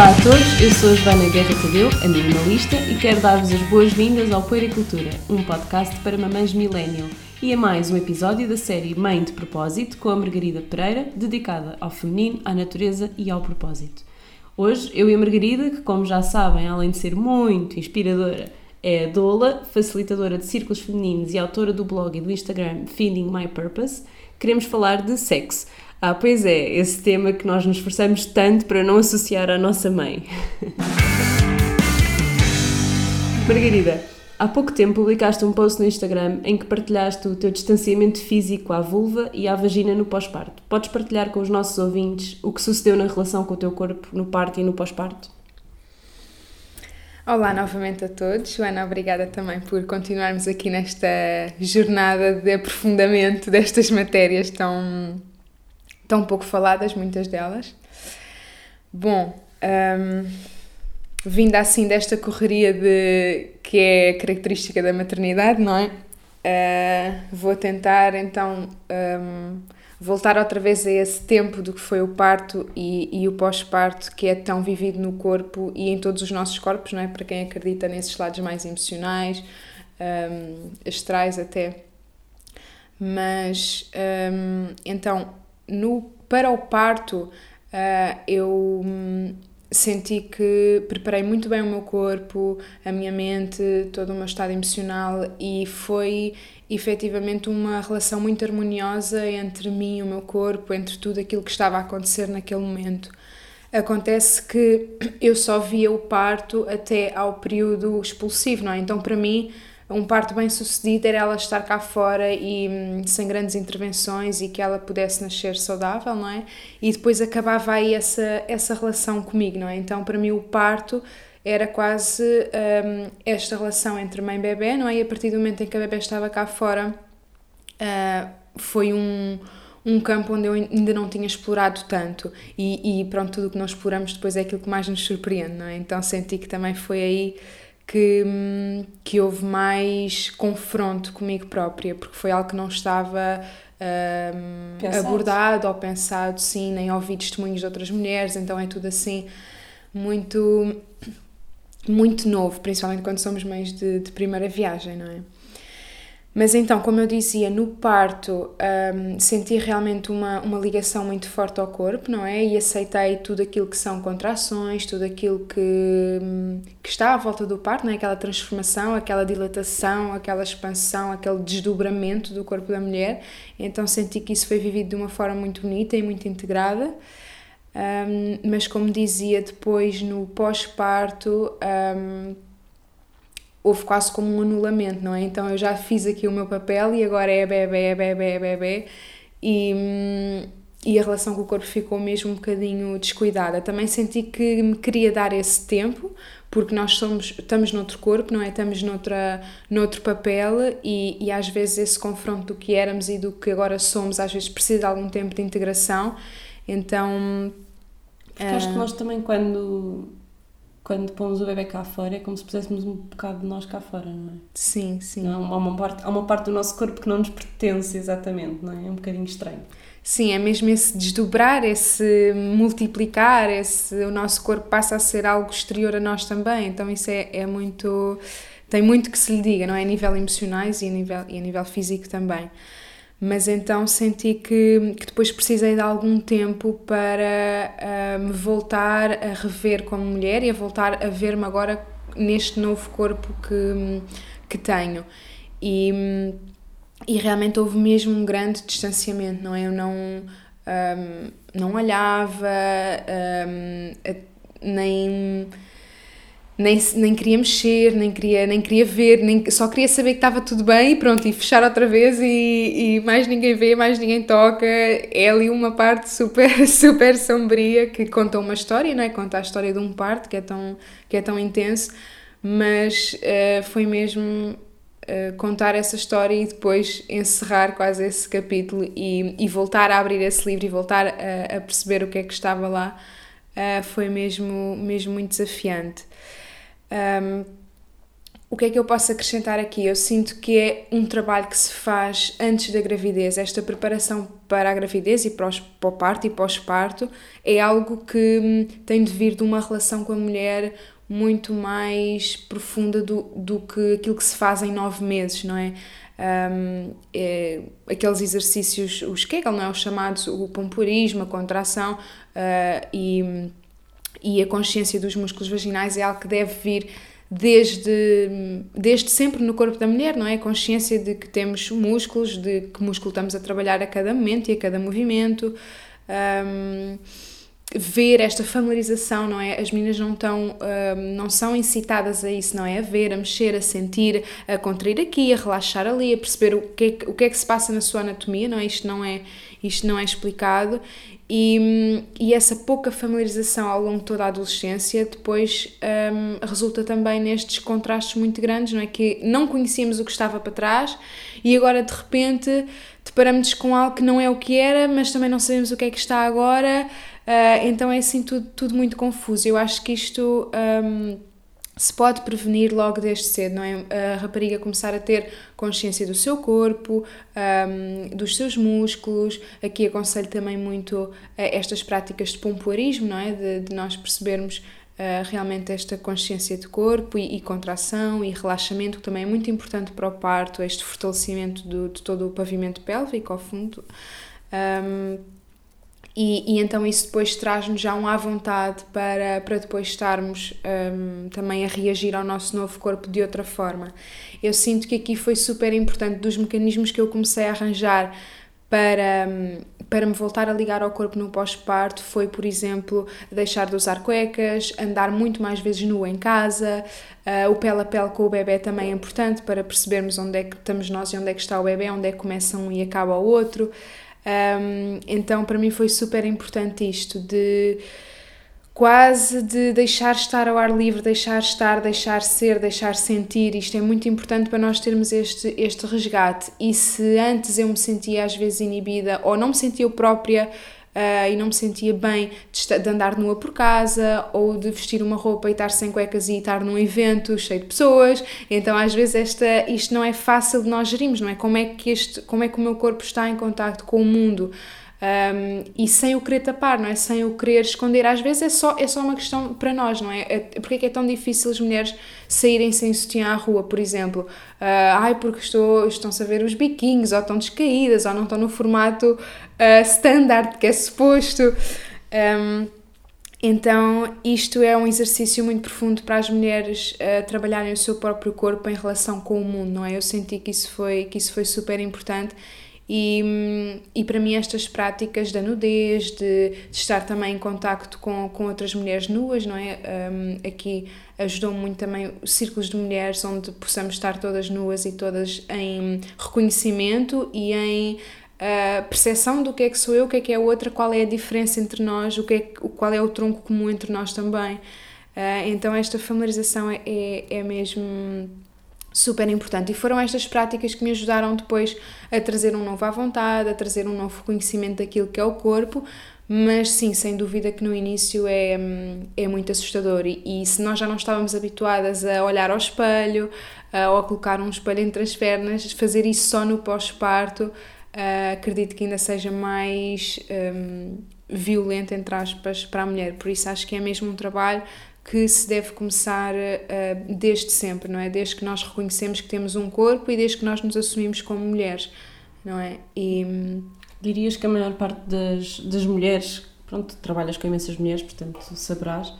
Olá a todos, eu sou a Joana Guerra Tadeu, a minimalista, e quero dar-vos as boas-vindas ao Puericultura, um podcast para mamães millennial. E é mais um episódio da série Mãe de Propósito com a Margarida Pereira, dedicada ao feminino, à natureza e ao propósito. Hoje, eu e a Margarida, que como já sabem, além de ser muito inspiradora, é a doula, facilitadora de círculos femininos e autora do blog e do Instagram Feeding My Purpose, queremos falar de sexo. Ah, pois é, esse tema que nós nos esforçamos tanto para não associar à nossa mãe. Margarida, há pouco tempo publicaste um post no Instagram em que partilhaste o teu distanciamento físico à vulva e à vagina no pós-parto. Podes partilhar com os nossos ouvintes o que sucedeu na relação com o teu corpo no parto e no pós-parto? Olá novamente a todos. Joana, obrigada também por continuarmos aqui nesta jornada de aprofundamento destas matérias tão tão pouco faladas, muitas delas. Bom, um, vinda assim desta correria de que é característica da maternidade, não é? Uh, vou tentar então um, voltar outra vez a esse tempo do que foi o parto e, e o pós-parto que é tão vivido no corpo e em todos os nossos corpos, não é? Para quem acredita nesses lados mais emocionais, um, astrais até. Mas um, então no, para o parto, uh, eu hum, senti que preparei muito bem o meu corpo, a minha mente, todo o meu estado emocional e foi efetivamente uma relação muito harmoniosa entre mim e o meu corpo, entre tudo aquilo que estava a acontecer naquele momento. Acontece que eu só via o parto até ao período expulsivo, não é? Então, para mim, um parto bem sucedido era ela estar cá fora e hum, sem grandes intervenções e que ela pudesse nascer saudável, não é? E depois acabava aí essa, essa relação comigo, não é? Então, para mim, o parto era quase um, esta relação entre mãe e bebê, não é? E a partir do momento em que a bebê estava cá fora, uh, foi um, um campo onde eu ainda não tinha explorado tanto. E, e pronto, tudo o que nós exploramos depois é aquilo que mais nos surpreende, não é? Então, senti que também foi aí que, que houve mais confronto comigo própria, porque foi algo que não estava um, abordado ou pensado, sim, nem ouvi testemunhos de outras mulheres, então é tudo assim muito muito novo, principalmente quando somos mães de, de primeira viagem, não é? Mas então, como eu dizia, no parto um, senti realmente uma, uma ligação muito forte ao corpo, não é? E aceitei tudo aquilo que são contrações, tudo aquilo que, hum, que está à volta do parto, não é? Aquela transformação, aquela dilatação, aquela expansão, aquele desdobramento do corpo da mulher. Então senti que isso foi vivido de uma forma muito bonita e muito integrada. Um, mas como dizia depois no pós-parto, um, houve quase como um anulamento, não é? Então eu já fiz aqui o meu papel e agora é bebê, é bebê, é bebê e, e a relação com o corpo ficou mesmo um bocadinho descuidada. Também senti que me queria dar esse tempo, porque nós somos, estamos noutro corpo, não é? Estamos noutra, noutro papel e, e às vezes esse confronto do que éramos e do que agora somos, às vezes precisa de algum tempo de integração. Então. Porque acho que nós também, quando quando pomos o bebê cá fora, é como se puséssemos um bocado de nós cá fora, não é? Sim, sim. Há uma, parte, há uma parte do nosso corpo que não nos pertence exatamente, não é? É um bocadinho estranho. Sim, é mesmo esse desdobrar, esse multiplicar, esse, o nosso corpo passa a ser algo exterior a nós também, então isso é, é muito. tem muito que se lhe diga, não é? A nível emocionais e a nível, e a nível físico também mas então senti que, que depois precisei de algum tempo para uh, me voltar a rever como mulher e a voltar a ver-me agora neste novo corpo que, que tenho. E, e realmente houve mesmo um grande distanciamento, não é? Eu não, um, não olhava, um, nem nem, nem queria mexer, nem queria, nem queria ver, nem, só queria saber que estava tudo bem e pronto, e fechar outra vez e, e mais ninguém vê, mais ninguém toca. É ali uma parte super, super sombria que conta uma história, não é? Conta a história de um parto que é tão, que é tão intenso, mas uh, foi mesmo uh, contar essa história e depois encerrar quase esse capítulo e, e voltar a abrir esse livro e voltar a, a perceber o que é que estava lá. Uh, foi mesmo, mesmo muito desafiante. Um, o que é que eu posso acrescentar aqui? Eu sinto que é um trabalho que se faz antes da gravidez. Esta preparação para a gravidez e para, o parto e pós-parto é algo que hum, tem de vir de uma relação com a mulher muito mais profunda do, do que aquilo que se faz em nove meses, não é? Um, é, aqueles exercícios, os Kegel, não é? Os chamados o pompoarismo, a contração uh, e, e a consciência dos músculos vaginais é algo que deve vir desde, desde sempre no corpo da mulher, não é? A consciência de que temos músculos, de que músculo estamos a trabalhar a cada momento e a cada movimento. Um, ver esta familiarização, não é? As meninas não estão, um, não são incitadas a isso, não é? A ver, a mexer, a sentir, a contrair aqui, a relaxar ali, a perceber o que é, o que, é que se passa na sua anatomia, não é? Isto não é, isto não é explicado e, e essa pouca familiarização ao longo de toda a adolescência depois um, resulta também nestes contrastes muito grandes, não é? Que não conhecíamos o que estava para trás e agora de repente deparamos com algo que não é o que era, mas também não sabemos o que é que está agora, uh, então é assim tudo, tudo muito confuso. Eu acho que isto. Um, se pode prevenir logo desde cedo, não é? A rapariga começar a ter consciência do seu corpo, um, dos seus músculos. Aqui aconselho também muito estas práticas de pompoarismo, não é? De, de nós percebermos uh, realmente esta consciência de corpo e, e, contração e relaxamento, que também é muito importante para o parto, este fortalecimento do, de todo o pavimento pélvico ao fundo. Um, e, e, então isso depois traz-nos já um à vontade para, para depois estarmos um, também a reagir ao nosso novo corpo de outra forma. Eu sinto que aqui foi super importante dos mecanismos que eu comecei a arranjar para, hum, para me voltar a ligar ao corpo no pós-parto foi, por exemplo, deixar de usar cuecas, andar muito mais vezes nua em casa, uh, o pele a pele com o bebê também é importante para percebermos onde é que estamos nós e onde é que está o bebê, onde é que começa um e acaba o outro. Um, então, para mim foi super importante isto de quase de deixar estar ao ar livre, deixar estar, deixar ser, deixar sentir. Isto é muito importante para nós termos este, este resgate. E se antes eu me sentia às vezes inibida ou não me sentia eu própria uh, e não me sentia bem de, de, andar nua por casa ou de vestir uma roupa e estar sem cuecas e estar num evento cheio de pessoas. Então, às vezes, esta, isto não é fácil de nós gerirmos, não é? Como é que, este, como é que o meu corpo está em contato com o mundo? Um, e sem o querer tapar, não é? Sem o querer esconder. Às vezes é só, é só uma questão para nós, não é? é porque é que é tão difícil as mulheres saírem sem sutiã à rua, por exemplo? Uh, ai, porque estou, estão-se a ver os biquinhos, ou estão descaídas, ou não estão no formato uh, standard que é suposto. Um, então, isto é um exercício muito profundo para as mulheres uh, trabalharem o seu próprio corpo em relação com o mundo, não é? Eu senti que isso foi, que isso foi super importante e, e para mim estas práticas da nudez, de, de estar também em contacto com, com outras mulheres nuas, não é? Um, aqui ajudou muito também os círculos de mulheres onde possamos estar todas nuas e todas em reconhecimento e em uh, percepção do que é que sou eu, o que é que é a outra, qual é a diferença entre nós, o que é, qual é o tronco comum entre nós também. Uh, então esta familiarização é, é, é mesmo super importante. E foram estas práticas que me ajudaram depois a trazer um novo à vontade, a trazer um novo conhecimento daquilo que é o corpo, mas sim, sem dúvida que no início é, é muito assustador. E, e se nós já não estávamos habituadas a olhar ao espelho uh, ou a colocar um espelho entre as pernas, fazer isso só no pós-parto, acredito que ainda seja mais um, violento, entre aspas, para a mulher. Por isso acho que é mesmo um trabalho que se deve começar uh, desde sempre, não é? Desde que nós reconhecemos que temos um corpo e desde que nós nos assumimos como mulheres, não é? E... Dirias que a maior parte das, das mulheres, pronto, trabalhas com imensas mulheres, portanto saberás, uh,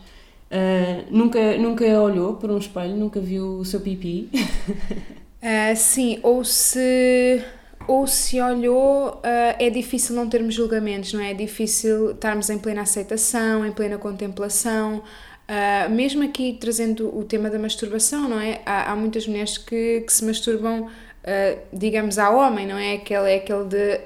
nunca, nunca olhou para um espelho, nunca viu o seu pipi? uh, sim, ou se ou se olhou, é difícil não termos julgamentos, não é? É difícil estarmos em plena aceitação, em plena contemplação, Uh, mesmo aqui trazendo o tema da masturbação, não é? Há, há muitas mulheres que, que se masturbam, uh, digamos, ao homem, não é? Aquele, é aquele de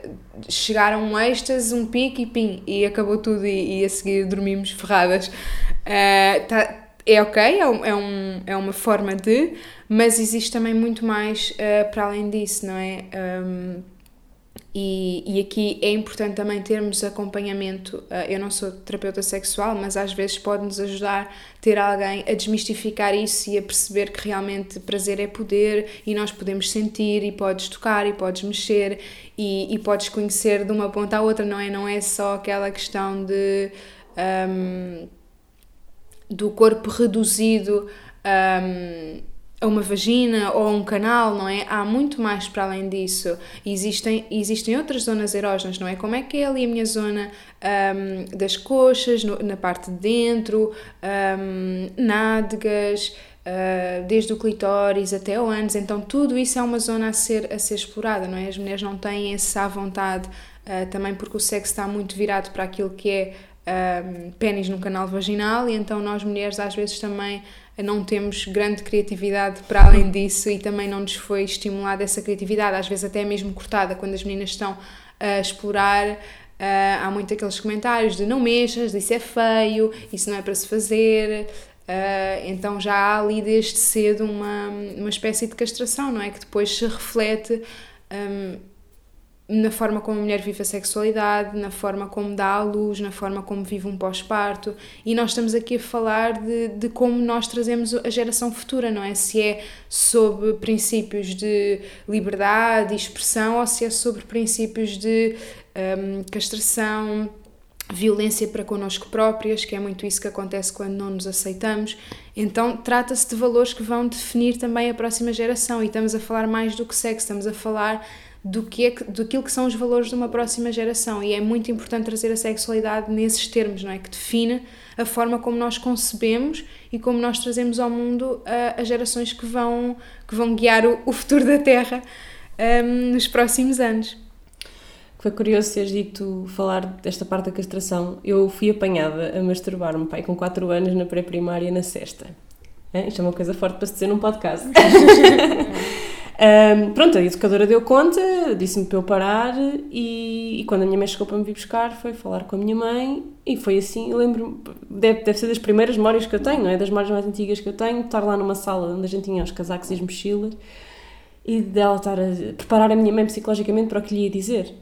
chegar a um êxtase, um pique e pim, e acabou tudo e, e a seguir dormimos ferradas. Uh, tá, é ok, é, é, um, é uma forma de, mas existe também muito mais para além disso, não é? Um, E, e aqui é importante também termos acompanhamento. Uh, eu não sou terapeuta sexual, mas às vezes pode-nos ajudar ter alguém a desmistificar isso e a perceber que realmente prazer é poder e nós podemos sentir e podes tocar e podes mexer e, e podes conhecer de uma ponta à outra, não é? Não é só aquela questão de. Um, do corpo reduzido. Um, a uma vagina ou a um canal, não é? Há muito mais para além disso. Existem, existem outras zonas erógenas, não é? Como é que é ali a minha zona um, das coxas, no, na parte de dentro, um, nádegas, uh, desde o clitóris até o ânus. Então, tudo isso é uma zona a ser, a ser explorada, não é? As mulheres não têm essa vontade, uh, também porque o sexo está muito virado para aquilo que é um, pênis no canal vaginal e então nós mulheres às vezes também não temos grande criatividade para além disso e também não nos foi estimulada essa criatividade, às vezes até mesmo cortada quando as meninas estão a explorar. Uh, há muito aqueles comentários de não mexas, isso é feio, isso não é para se fazer. Uh, então já há ali desde cedo uma, uma espécie de castração, não é? Que depois se reflete um, na forma como a mulher vive a sexualidade, na forma como dá à luz, na forma como vive um pós-parto. E nós estamos aqui a falar de, de como nós trazemos a geração futura, não é? Se é sobre princípios de liberdade expressão ou se é sobre princípios de um, castração, violência para connosco próprias, que é muito isso que acontece quando não nos aceitamos. Então, trata-se de valores que vão definir também a próxima geração. E estamos a falar mais do que sexo, estamos a falar do que é que, daquilo que são os valores de uma próxima geração e é muito importante trazer a sexualidade nesses termos, não é? Que define a forma como nós concebemos e como nós trazemos ao mundo uh, as gerações que vão, que vão guiar o, o futuro da Terra um, nos próximos anos. Foi curioso teres dito falar desta parte da castração. Eu fui apanhada a masturbar-me, pai, com 4 anos na pré-primária na sexta. É? Isto é uma coisa forte para se dizer num podcast. Um, pronto, a educadora deu conta, disse-me para eu parar e, e, quando a minha mãe chegou para me vir buscar foi falar com a minha mãe e foi assim, eu lembro deve, deve ser das primeiras memórias que eu tenho, não é? Das memórias mais antigas que eu tenho, estar lá numa sala onde a gente tinha os casacos e as mochilas e dela estar a preparar a minha mãe psicologicamente para o que lhe ia dizer.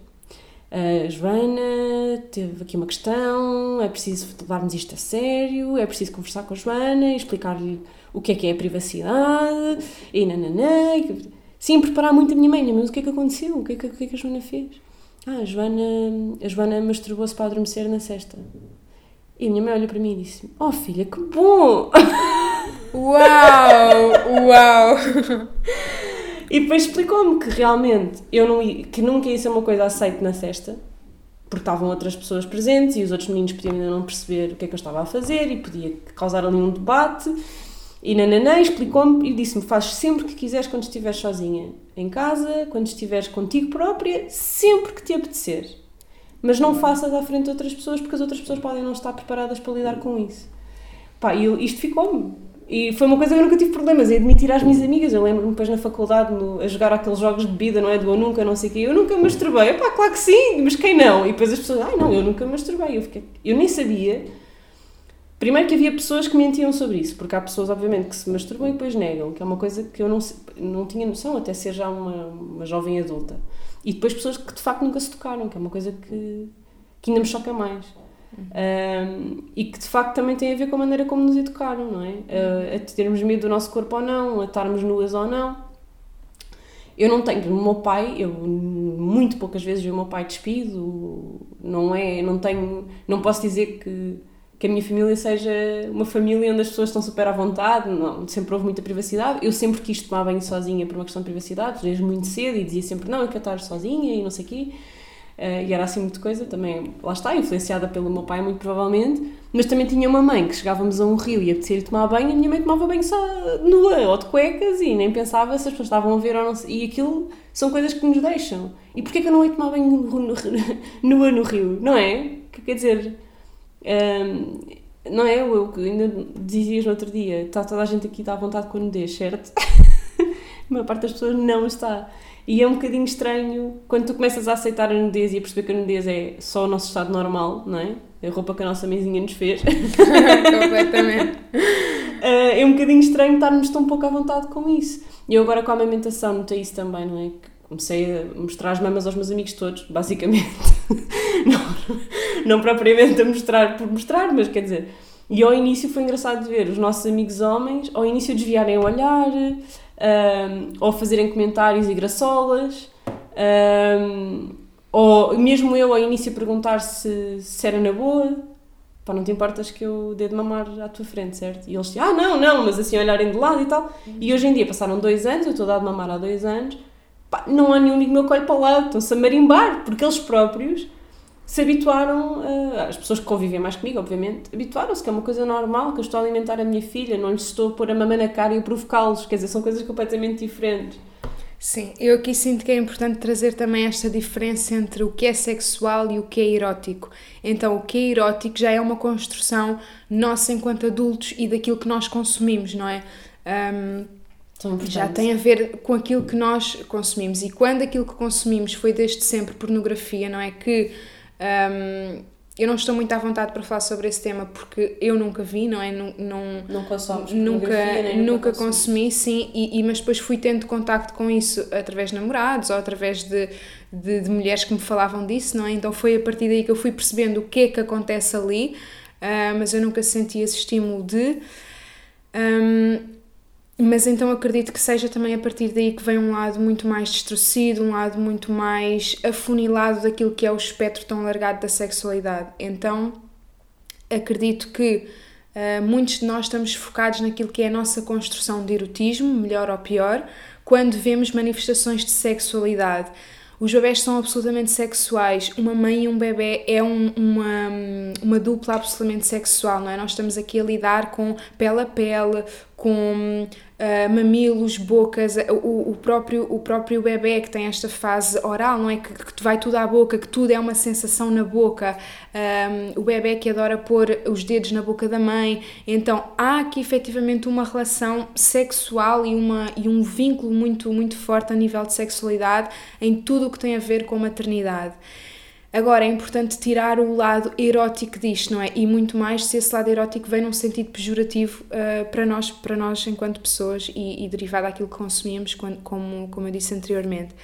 Uh, Joana, teve aqui uma questão, é preciso levarmos isto a sério, é preciso conversar com a Joana e explicar-lhe o que é que é a privacidade e nananã. E, Sim, preparar muito a minha mãe, mas o que é que aconteceu? O que é que, que, é que a Joana fez? Ah, a Joana, a Joana masturbou-se para adormecer na sexta. E a minha mãe olha para mim e disse: Oh filha, que bom! Uau! Uau! e depois explicou-me que realmente eu não que nunca ia ser uma coisa aceita na sexta, porque estavam outras pessoas presentes e os outros meninos podiam ainda não perceber o que é que eu estava a fazer e podia causar ali um debate. E Nananã explicou-me e disse-me: faz sempre que quiseres quando estiveres sozinha em casa, quando estiveres contigo própria, sempre que te apetecer. Mas não faças à frente de outras pessoas porque as outras pessoas podem não estar preparadas para lidar com isso. Pá, e isto ficou-me. E foi uma coisa que eu nunca tive problemas em admitir às minhas amigas. Eu lembro-me depois na faculdade no, a jogar aqueles jogos de bebida, não é? Do eu nunca, não sei o quê. Eu nunca masturbei. Pá, claro que sim, mas quem não? E depois as pessoas, ai não, eu nunca masturbei. Eu, fiquei, eu nem sabia Primeiro que havia pessoas que mentiam sobre isso, porque há pessoas, obviamente, que se masturbam e depois negam, que é uma coisa que eu não, não tinha noção até ser já uma, uma jovem adulta. E depois pessoas que de facto nunca se tocaram, que é uma coisa que, que ainda me choca mais. Uhum. Um, e que de facto também tem a ver com a maneira como nos educaram, não é? Uh, a termos medo do nosso corpo ou não, a estarmos nuas ou não. Eu não tenho, o meu pai, eu muito poucas vezes vi o meu pai despido, não é, não tenho, não posso dizer que que a minha família seja uma família onde as pessoas estão super à vontade, não, sempre houve muita privacidade. Eu sempre quis tomar banho sozinha por uma questão de privacidade, desde muito cedo, e dizia sempre: Não, eu quero estar sozinha e não sei o quê. Uh, e era assim muita coisa, também, lá está, influenciada pelo meu pai, muito provavelmente. Mas também tinha uma mãe que chegávamos a um rio e apetecia-lhe tomar banho, e a minha mãe tomava banho só nua ou de cuecas e nem pensava se as pessoas estavam a ver ou não. E aquilo são coisas que nos deixam. E porquê que eu não ia tomar banho nua no rio? Não é? Que quer dizer um, não é? Eu, eu ainda dizias no outro dia, está toda a gente aqui está à vontade com a nudez, certo? a maior parte das pessoas não está. E é um bocadinho estranho quando tu começas a aceitar a nudez e a perceber que a nudez é só o nosso estado normal, não é? A roupa que a nossa mãezinha nos fez. Completamente. Uh, é um bocadinho estranho estarmos tão pouco à vontade com isso. E eu agora com a amamentação notei isso também, não é? Comecei a mostrar as mamas aos meus amigos todos, basicamente. não, não propriamente a mostrar por mostrar, mas quer dizer. E ao início foi engraçado de ver os nossos amigos homens, ao início desviarem o olhar, um, ou fazerem comentários e graçolas, um, ou mesmo eu ao início perguntar se, se era na boa, pá, não te importas que eu dê de mamar à tua frente, certo? E eles ah, não, não, mas assim olharem de lado e tal. E hoje em dia passaram dois anos, eu estou a dar de mamar há dois anos, pá, não há nenhum amigo meu que olhe para o lado, estão-se a marimbar, porque eles próprios se habituaram, a, as pessoas que convivem mais comigo, obviamente, habituaram-se que é uma coisa normal, que eu estou a alimentar a minha filha, não lhes estou a pôr a mamãe na cara e a provocá-los, quer dizer, são coisas completamente diferentes. Sim, eu aqui sinto que é importante trazer também esta diferença entre o que é sexual e o que é erótico. Então, o que é erótico já é uma construção nossa enquanto adultos e daquilo que nós consumimos, não é? Um, já tem a ver com aquilo que nós consumimos. E quando aquilo que consumimos foi desde sempre pornografia, não é? Que um, eu não estou muito à vontade para falar sobre esse tema porque eu nunca vi, não é? Não, não, não consomes nunca, nunca, nunca consumi, sim, e, e, mas depois fui tendo contacto com isso através de namorados ou através de, de, de, mulheres que me falavam disso, não é? Então foi a partir daí que eu fui percebendo o que é que acontece ali, uh, mas eu nunca senti esse estímulo de. Um, mas então acredito que seja também a partir daí que vem um lado muito mais destruído, um lado muito mais afunilado daquilo que é o espectro tão alargado da sexualidade. Então acredito que uh, muitos de nós estamos focados naquilo que é a nossa construção de erotismo, melhor ou pior, quando vemos manifestações de sexualidade. Os bebés são absolutamente sexuais. Uma mãe e um bebê é um, uma, uma dupla absolutamente sexual, não é? Nós estamos aqui a lidar com pele a pele, com uh, mamilos, bocas, o, o, próprio, o próprio bebê que tem esta fase oral, não é? Que, que vai tudo à boca, que tudo é uma sensação na boca, um, o bebê que adora pôr os dedos na boca da mãe. Então há aqui efetivamente uma relação sexual e, uma, e um vínculo muito, muito forte a nível de sexualidade em tudo o que tem a ver com maternidade. Agora, é importante tirar o lado erótico disto, não é? E muito mais se esse lado erótico vem num sentido pejorativo uh, para, nós, para nós enquanto pessoas e, e derivado daquilo que consumimos, quando, como, como eu disse anteriormente.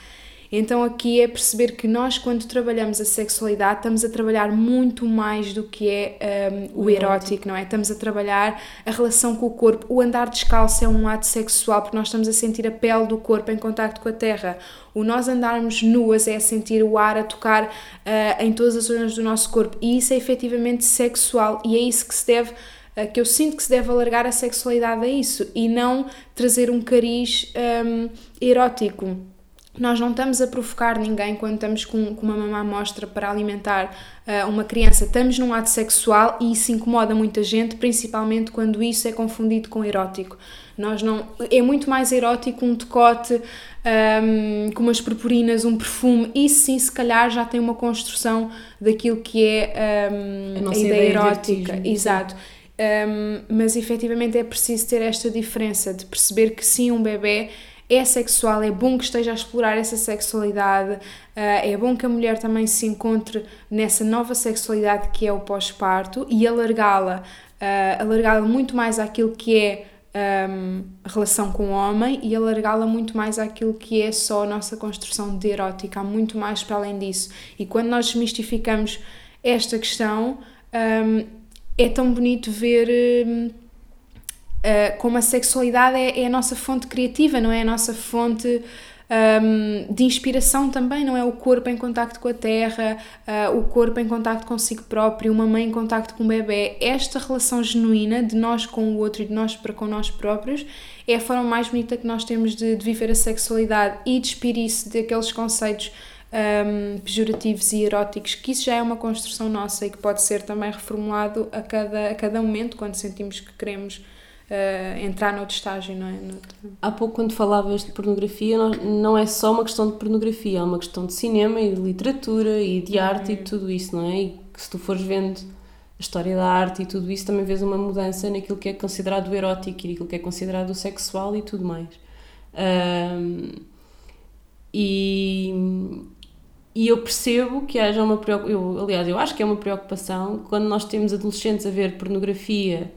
Então aqui é perceber que nós, quando trabalhamos a sexualidade, estamos a trabalhar muito mais do que é um, o erótico, não é? Estamos a trabalhar a relação com o corpo. O andar descalço é um ato sexual porque nós estamos a sentir a pele do corpo em contacto com a terra. O nós andarmos nuas é a sentir o ar a tocar uh, em todas as zonas do nosso corpo e isso é efetivamente sexual e é isso que se deve uh, que eu sinto que se deve alargar a sexualidade a isso e não trazer um cariz um, erótico nós não estamos a provocar ninguém quando estamos com, com uma mamã mostra para alimentar uh, uma criança. Estamos num ato sexual e isso incomoda muita gente, principalmente quando isso é confundido com erótico. Nós não, é muito mais erótico um decote um, com umas purpurinas, um perfume. Isso sim, se calhar já tem uma construção daquilo que é um, a, a, ideia, ideia erótica. Exato. Um, mas efetivamente é preciso ter esta diferença de perceber que sim, um bebê é sexual, é bom que esteja a explorar essa sexualidade, eh, é bom que a mulher também se encontre nessa nova sexualidade que é o pós-parto e alargá-la, eh, alargá-la muito mais àquilo que é um, ehm, relação com o homem e alargá-la muito mais àquilo que é só a nossa construção de erótica, há muito mais para além disso. E quando nós desmistificamos esta questão, um, ehm, é tão bonito ver. Ehm, uh, como a sexualidade é, é, a nossa fonte criativa, não é? A nossa fonte um, de inspiração também, não é? O corpo em contacto com a terra, uh, o corpo em contacto consigo próprio, uma mãe em contacto com o bebê. Esta relação genuína de nós com o outro e de nós para com nós próprios é a forma mais bonita que nós temos de, de viver a sexualidade e despir-se daqueles conceitos um, pejorativos e eróticos, que isso já é uma construção nossa e que pode ser também reformulado a cada, a cada momento quando sentimos que queremos uh, entrar noutro estágio, não é? Noutro... Há pouco, quando falavas de pornografia, não, é só uma questão de pornografia, é uma questão de cinema e de literatura e de arte uhum. e tudo isso, não é? E que se tu fores vendo a história da arte e tudo isso, também vês uma mudança naquilo que é considerado erótico e naquilo que é considerado sexual e tudo mais. Um, e, e eu percebo que haja uma preocupação, aliás, eu acho que é uma preocupação quando nós temos adolescentes a ver pornografia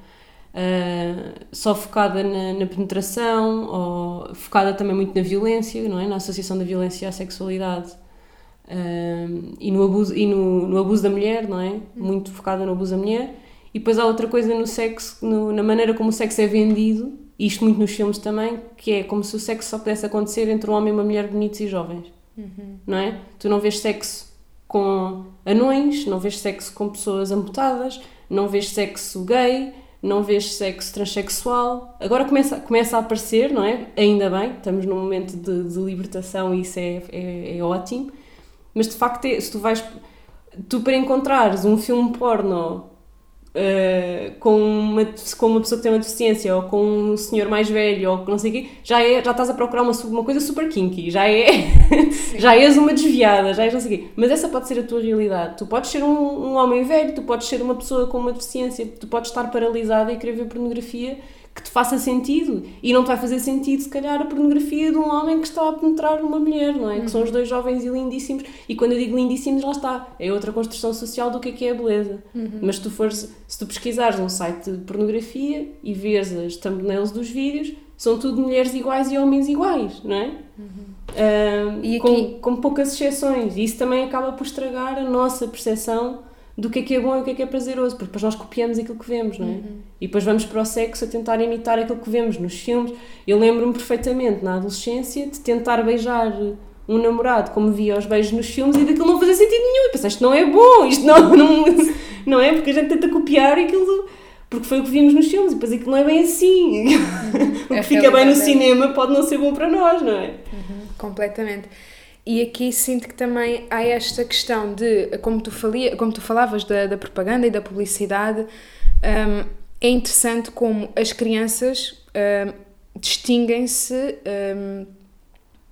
uh, só focada na, na, penetração ou focada também muito na violência, não é? Na associação da violência à sexualidade um, e, no abuso, e no, no, abuso da mulher, não é? Muito focada no abuso da mulher. E depois há outra coisa no sexo, no, na maneira como o sexo é vendido, e isto muito nos filmes também, que é como se o sexo só pudesse acontecer entre um homem e uma mulher bonitos e jovens. Uhum. Não é? Tu não vês sexo com anões, não vês sexo com pessoas amputadas, não vês sexo gay, não vês sexo transexual. Agora começa, começa a aparecer, não é? Ainda bem, estamos num momento de, de libertação e isso é, é, é ótimo. Mas de facto, é, se tu vais. Tu, para encontrares um filme porno Uh, com, uma, com uma pessoa que tem uma deficiência ou com um senhor mais velho ou não sei o quê, já, é, já estás a procurar uma, uma coisa super kinky, já, é, já és uma desviada, já és não sei o quê. Mas essa pode ser a tua realidade. Tu podes ser um, um homem velho, tu podes ser uma pessoa com uma deficiência, tu podes estar paralisada e querer ver pornografia que te faça sentido. E não te vai fazer sentido, se calhar, a pornografia de um homem que está a penetrar numa mulher, não é? Uhum. Que são os dois jovens e lindíssimos. E quando eu digo lindíssimos, lá está. É outra construção social do que é que é a beleza. Uhum. Mas se tu, fores, se tu pesquisares um site de pornografia e vês as thumbnails dos vídeos, são tudo mulheres iguais e homens iguais, não é? Uhum. Uh, e aqui... com, com poucas exceções. E isso também acaba por estragar a nossa percepção do que é que é bom e o que é que é prazeroso, porque depois nós copiamos aquilo que vemos, não é? Uhum. E depois vamos para o sexo a tentar imitar aquilo que vemos nos filmes. Eu lembro-me perfeitamente, na adolescência, de tentar beijar um namorado como via os beijos nos filmes e daquilo não fazia sentido nenhum. E pensei, isto não é bom, isto não, não, não é? Porque a gente tenta copiar aquilo porque foi o que vimos nos filmes e depois aquilo não é bem assim. Uhum. o que é fica bem no cinema pode não ser bom para nós, não é? Uhum. Completamente. E aqui sinto que também há esta questão de, como tu, falia, como tu falavas da, da propaganda e da publicidade, um, é interessante como as crianças um, distinguem-se um,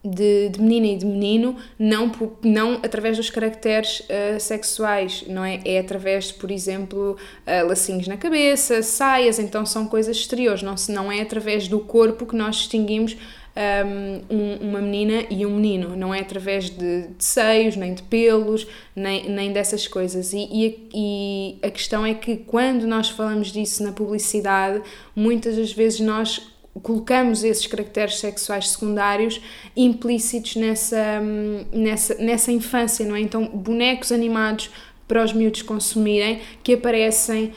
de, de, menina e de menino, não, não através dos caracteres uh, sexuais, não é? É através por exemplo, uh, lacinhos na cabeça, saias, então são coisas exteriores, não, não é através do corpo que nós distinguimos um, uma menina e um menino, não é através de, de seios, nem de pelos, nem, nem dessas coisas. E, e, e a questão é que quando nós falamos disso na publicidade, muitas das vezes nós colocamos esses caracteres sexuais secundários implícitos nessa, nessa, nessa infância, não é? Então, bonecos animados para os miúdos consumirem que aparecem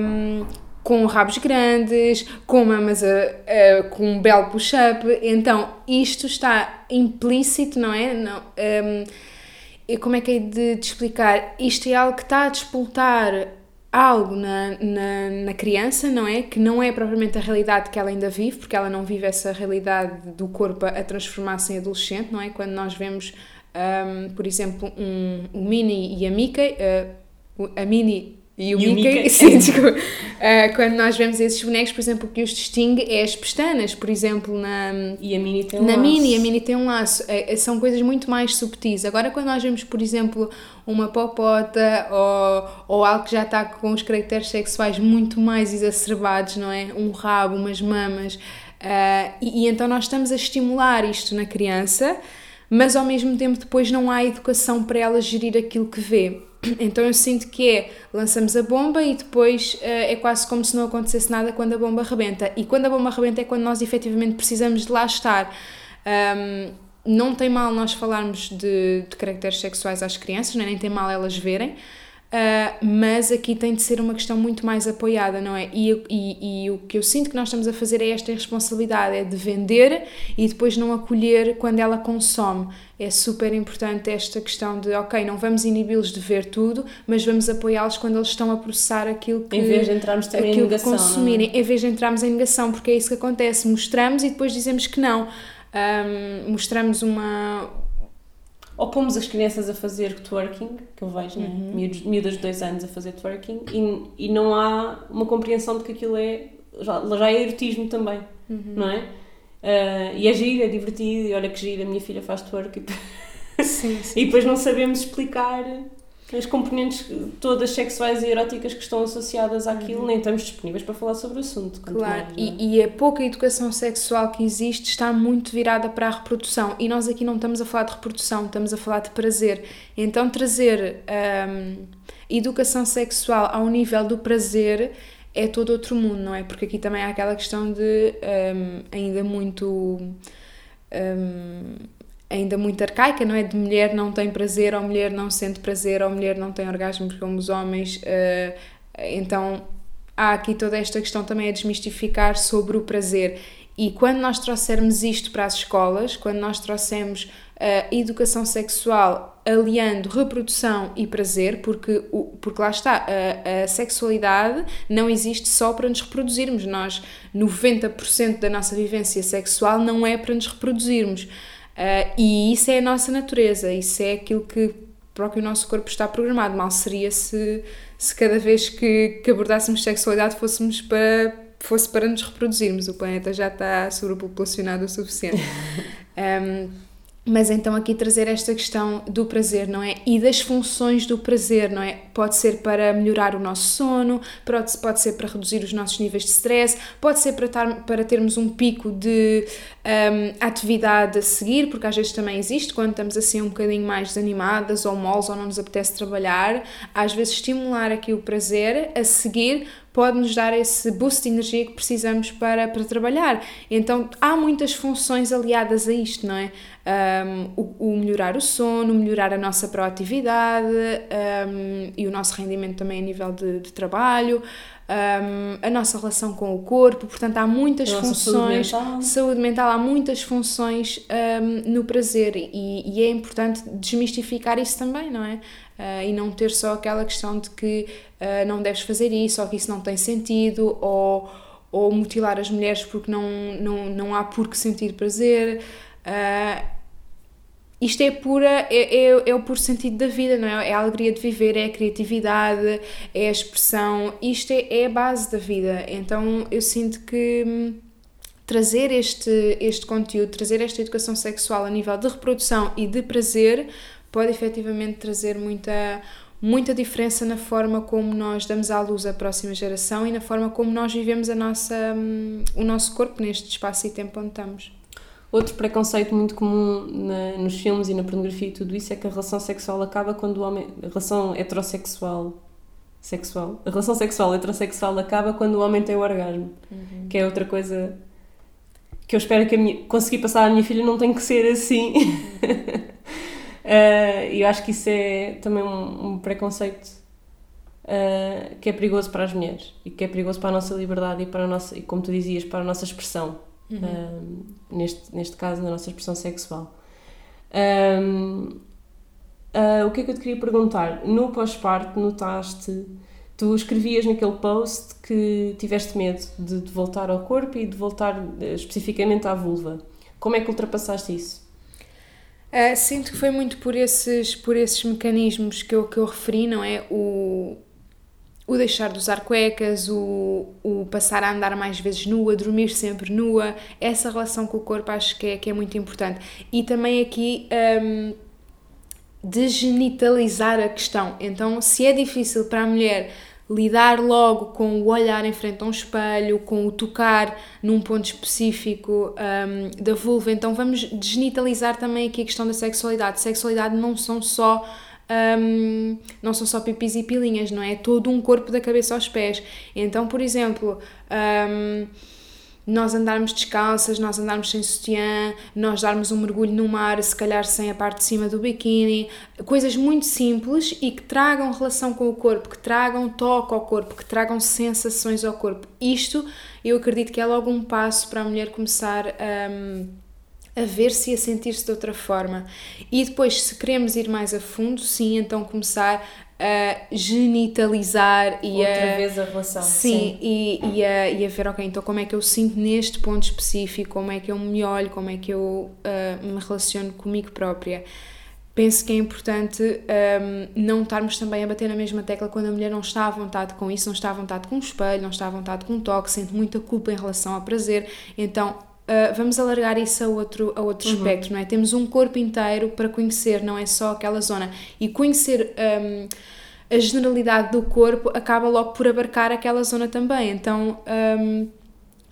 um, com rabos grandes, com mamas a, a, com um belo push-up. Então, isto está implícito, não é? Não, um, como é que é de, explicar? Isto é algo que está a despoltar algo na, na, na, criança, não é? Que não é propriamente a realidade que ela ainda vive, porque ela não vive essa realidade do corpo a transformar-se em adolescente, não é? Quando nós vemos, um, por exemplo, um, o Minnie e a Mickey, uh, a Minnie e o, e Mickey, Mickey. Sim, desculpa. Uh, quando nós vemos esses bonecos, por exemplo, o que os distingue é as pestanas, por exemplo, na, e a Minnie tem um na laço. Minnie, a Minnie tem um laço. Uh, são coisas muito mais subtis. Agora, quando nós vemos, por exemplo, uma popota ou, ou algo que já está com os caracteres sexuais muito mais exacerbados, não é? Um rabo, umas mamas. Uh, e, e então nós estamos a estimular isto na criança, mas ao mesmo tempo depois não há educação para ela gerir aquilo que vê. Então eu sinto que é lançamos a bomba e depois uh, é quase como se não acontecesse nada quando a bomba rebenta. E quando a bomba rebenta é quando nós efetivamente precisamos de lá estar. Um, não tem mal nós falarmos de, de caracteres sexuais às crianças, é? nem tem mal elas verem, Uh, mas aqui tem de ser uma questão muito mais apoiada, não é? E, e, e, o que eu sinto que nós estamos a fazer é esta responsabilidade, é de vender e depois não acolher quando ela consome. É super importante esta questão de, ok, não vamos inibi-los de ver tudo, mas vamos apoiá-los quando eles estão a processar aquilo que... Em vez de entrarmos também em negação, é? consumirem, em vez de entrarmos em negação, porque é isso que acontece, mostramos e depois dizemos que não. Um, mostramos uma ou pomos as crianças a fazer twerking, que eu vejo, né? uhum. miúdas de dois anos a fazer twerking, e, e não há uma compreensão de que aquilo é. Já, já é erotismo também, uhum. não é? Uh, e é giro, é divertido, e olha que giro, a minha filha faz twerk. E, sim, sim. e depois não sabemos explicar as componentes todas sexuais e eróticas que estão associadas àquilo, uhum. nem estamos disponíveis para falar sobre o assunto. Claro, mais, e, é? e, a pouca educação sexual que existe está muito virada para a reprodução. E nós aqui não estamos a falar de reprodução, estamos a falar de prazer. Então, trazer um, educação sexual ao nível do prazer é todo outro mundo, não é? Porque aqui também há aquela questão de um, ainda muito. Um, ainda muito arcaica, não é? De mulher não tem prazer, ou mulher não sente prazer, ou mulher não tem orgasmo como os homens. Uh, então há aqui toda esta questão também a desmistificar sobre o prazer. E quando nós trouxermos isto para as escolas, quando nós trouxemos a educação sexual aliando reprodução e prazer, porque, o, porque lá está, a, a sexualidade não existe só para nos reproduzirmos. Nós, 90% da nossa vivência sexual não é para nos reproduzirmos. Uh, e isso é a nossa natureza, isso é aquilo que para o que o nosso corpo está programado. Mal seria se, se cada vez que, que abordássemos sexualidade fôssemos para, fosse para nos reproduzirmos. O planeta já está sobrepopulacionado o suficiente. Um, mas então aqui trazer esta questão do prazer, não é? E das funções do prazer, não é? Pode ser para melhorar o nosso sono, pode, pode ser para reduzir os nossos níveis de stress, pode ser para, tar, para termos um pico de um, atividade a seguir, porque às vezes também existe, quando estamos assim um bocadinho mais desanimadas ou moles ou não nos apetece trabalhar, às vezes estimular aqui o prazer a seguir pode nos dar esse boost de energia que precisamos para, para trabalhar. Então há muitas funções aliadas a isto, não é? Um, o, o, melhorar o sono, melhorar a nossa proatividade um, e o nosso rendimento também a nível de, de trabalho. Um, a nossa relação com o corpo, portanto há muitas a funções, saúde mental. saúde mental. há muitas funções um, no prazer e, e, é importante desmistificar isso também, não é? Uh, e não ter só aquela questão de que uh, não deves fazer isso ou que isso não tem sentido ou, ou mutilar as mulheres porque não, não, não há por que sentir prazer. Uh, isto é pura, é, é, é, o puro sentido da vida, não é? É a alegria de viver, é a criatividade, é a expressão, isto é, é a base da vida. Então eu sinto que hum, trazer este, este conteúdo, trazer esta educação sexual a nível de reprodução e de prazer pode efetivamente trazer muita, muita diferença na forma como nós damos à luz à próxima geração e na forma como nós vivemos a nossa, hum, o nosso corpo neste espaço e tempo onde estamos. Outro preconceito muito comum na, nos filmes e na pornografia e tudo isso é que a relação sexual acaba quando o homem. A relação heterossexual. Sexual? A relação sexual heterossexual acaba quando o homem tem o orgasmo. Uhum. Que é outra coisa que eu espero que a minha, conseguir passar à minha filha não tem que ser assim. uh, eu acho que isso é também um, um preconceito uh, que é perigoso para as mulheres e que é perigoso para a nossa liberdade e para a nossa, e como tu dizias, para a nossa expressão uhum. neste, neste caso, na nossa expressão sexual. Um, uh, ah, o que é que eu te queria perguntar? No pós-parto, notaste, tu escrevias naquele post que tiveste medo de, de voltar ao corpo e de voltar uh, especificamente à vulva. Como é que ultrapassaste isso? Uh, sinto que foi muito por esses, por esses mecanismos que eu, que eu referi, não é? O, o deixar de usar cuecas, o, o passar a andar mais vezes nua, dormir sempre nua, essa relação com o corpo acho que é, que é muito importante. E também aqui um, a questão. Então, se é difícil para a mulher lidar logo com o olhar em frente a um espelho, com o tocar num ponto específico um, da vulva, então vamos desgenitalizar também aqui a questão da sexualidade. Sexualidade não são só um, não são só pipis e pilinhas, não é? Todo um corpo da cabeça aos pés. Então, por exemplo, um, nós andarmos descalças, nós andarmos sem sutiã, nós darmos um mergulho no mar, se calhar sem a parte de cima do biquíni, coisas muito simples e que tragam relação com o corpo, que tragam toque ao corpo, que tragam sensações ao corpo. Isto eu acredito que é logo um passo para a mulher começar a. Um, a ver-se e a sentir-se de outra forma. E depois, se queremos ir mais a fundo, sim, então começar a genitalizar e outra a, vez a relação. Sim, sim. E, e, a, e a ver, ok, então como é que eu sinto neste ponto específico, como é que eu me olho, como é que eu uh, me relaciono comigo própria. Penso que é importante um, não estarmos também a bater na mesma tecla quando a mulher não está à vontade com isso, não está à vontade com o espelho, não está à vontade com o toque, sente muita culpa em relação ao prazer. Então, Uh, vamos alargar isso a outro, a outro uhum. espectro, não é? Temos um corpo inteiro para conhecer, não é só aquela zona. E conhecer um, a generalidade do corpo acaba logo por abarcar aquela zona também. Então, um,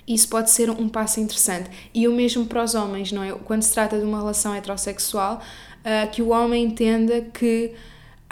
isso pode ser um passo interessante. E o mesmo para os homens, não é? Quando se trata de uma relação heterossexual, uh, que o homem entenda que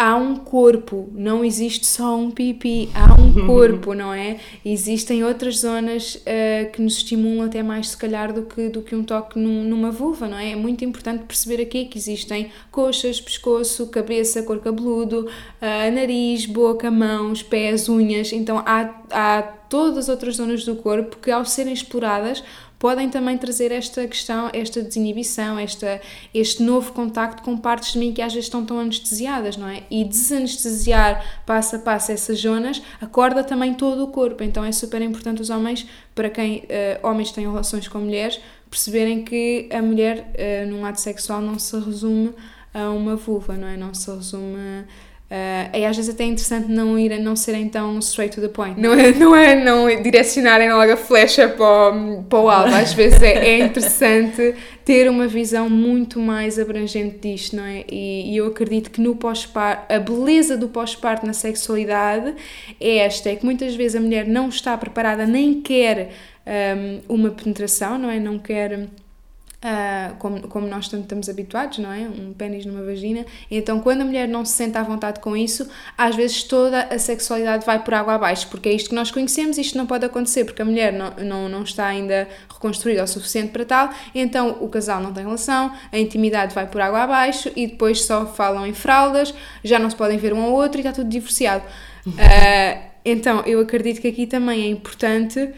há um corpo, não existe só um pipi, há um corpo, não é? Existem outras zonas uh, que nos estimulam até mais, se calhar, do que, do que um toque num, numa vulva, não é? É muito importante perceber aqui que existem coxas, pescoço, cabeça, cor cabeludo, uh, nariz, boca, mãos, pés, unhas, então há, há todas as outras zonas do corpo que, ao serem exploradas, podem também trazer esta questão, esta desinibição, esta, este novo contacto com partes de mim que às vezes estão tão anestesiadas, não é? E desanestesiar passo a passo essas zonas acorda também todo o corpo. Então é super importante os homens, para quem uh, homens têm relações com mulheres, perceberem que a mulher uh, num ato sexual não se resume a uma vulva, não é? Não se resume. A, Uh, é às vezes até interessante não ir, não serem tão straight to the point. Não é não, é, não direcionarem logo a flecha para o, para o alvo. Às vezes é, é interessante ter uma visão muito mais abrangente disto, não é? E, e eu acredito que no pós-parto, a beleza do pós-parto na sexualidade é esta: é que muitas vezes a mulher não está preparada, nem quer um, uma penetração, não é? Não quer Uh, como, como nós estamos habituados, não é? Um pênis numa vagina. Então, quando a mulher não se sente à vontade com isso, às vezes toda a sexualidade vai por água abaixo, porque é isto que nós conhecemos, isto não pode acontecer, porque a mulher não, não, não está ainda reconstruída o suficiente para tal, então o casal não tem relação, a intimidade vai por água abaixo e depois só falam em fraldas, já não se podem ver um ao outro e está tudo divorciado. Uh, então, eu acredito que aqui também é importante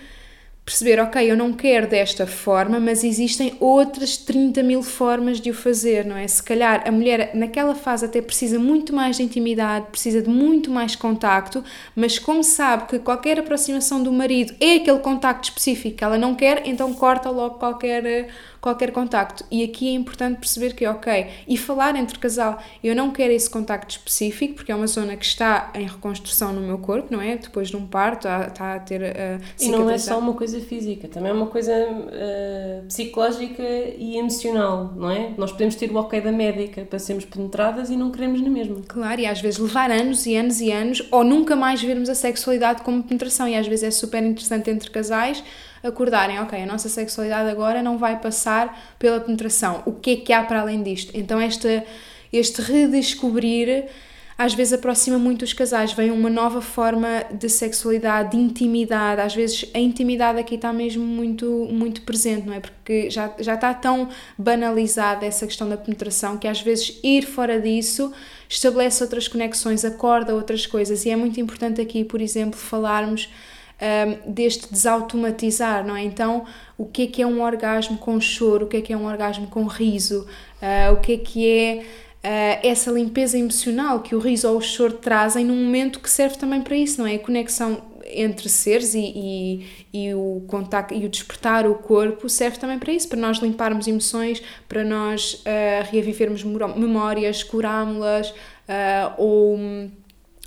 perceber, ok, eu não quero desta forma, mas existem outras 30 mil formas de o fazer, não é? Se calhar a mulher naquela fase até precisa muito mais de intimidade, precisa de muito mais contacto, mas como sabe que qualquer aproximação do marido é aquele contacto específico que ela não quer, então corta logo qualquer qualquer contacto. E aqui é importante perceber que, ok, e falar entre casal, eu não quero esse contacto específico, porque é uma zona que está em reconstrução no meu corpo, não é? Depois de um parto, está, a ter. Uh, e não é só uma coisa física, também é uma coisa uh, psicológica e emocional, não é? Nós podemos ter o ok da médica para sermos penetradas e não queremos na mesma. Claro, e às vezes levar anos e anos e anos, ou nunca mais vermos a sexualidade como penetração, e às vezes é super interessante entre casais acordarem, ok, a nossa sexualidade agora não vai passar pela penetração, o que é que há para além disto? Então esta, este redescobrir às vezes aproxima muito os casais, vem uma nova forma de sexualidade, de intimidade, às vezes a intimidade aqui está mesmo muito, muito presente, não é? Porque já, já está tão banalizada essa questão da penetração que às vezes ir fora disso estabelece outras conexões, acorda outras coisas e é muito importante aqui, por exemplo, falarmos um, deste desautomatizar, não é? Então, o que é que é um orgasmo com choro, o que é que é um orgasmo com riso, uh, o que é que é uh, essa limpeza emocional que o riso ou o choro trazem num momento que serve também para isso, não é? A conexão entre seres e, e, e, o contacto e o despertar o corpo serve também para isso, para nós limparmos emoções, para nós uh, reavivermos memórias, curámos-las uh, ou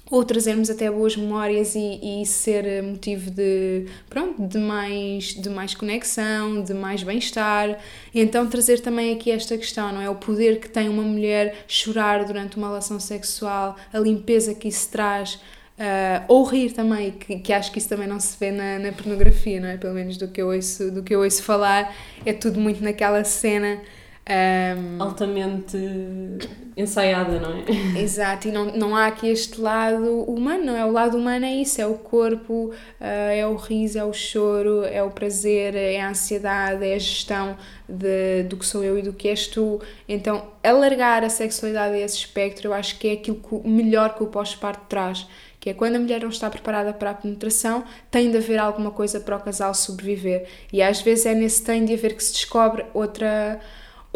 ou trazermos até boas memórias e, e ser motivo de, pronto, de mais, de mais conexão, de mais bem-estar. Então trazer também aqui esta questão, não é? O poder que tem uma mulher chorar durante uma relação sexual, a limpeza que isso traz, Uh, ou rir também, que, que acho que isso também não se vê na, na pornografia, não é? Pelo menos do que, eu ouço, do que eu ouço falar, é tudo muito naquela cena um, Altamente ensaiada, não é? Exato, e não, não há aqui este lado humano, não é? O lado humano é isso, é o corpo, uh, é o riso, é o choro, é o prazer, é a ansiedade, é a gestão de, do que sou eu e do que és tu. Então, alargar a sexualidade a esse espectro, eu acho que é aquilo que, melhor que o pós-parto traz que é quando a mulher não está preparada para a penetração, tem de haver alguma coisa para o casal sobreviver. E às vezes é nesse tem de haver que se descobre outra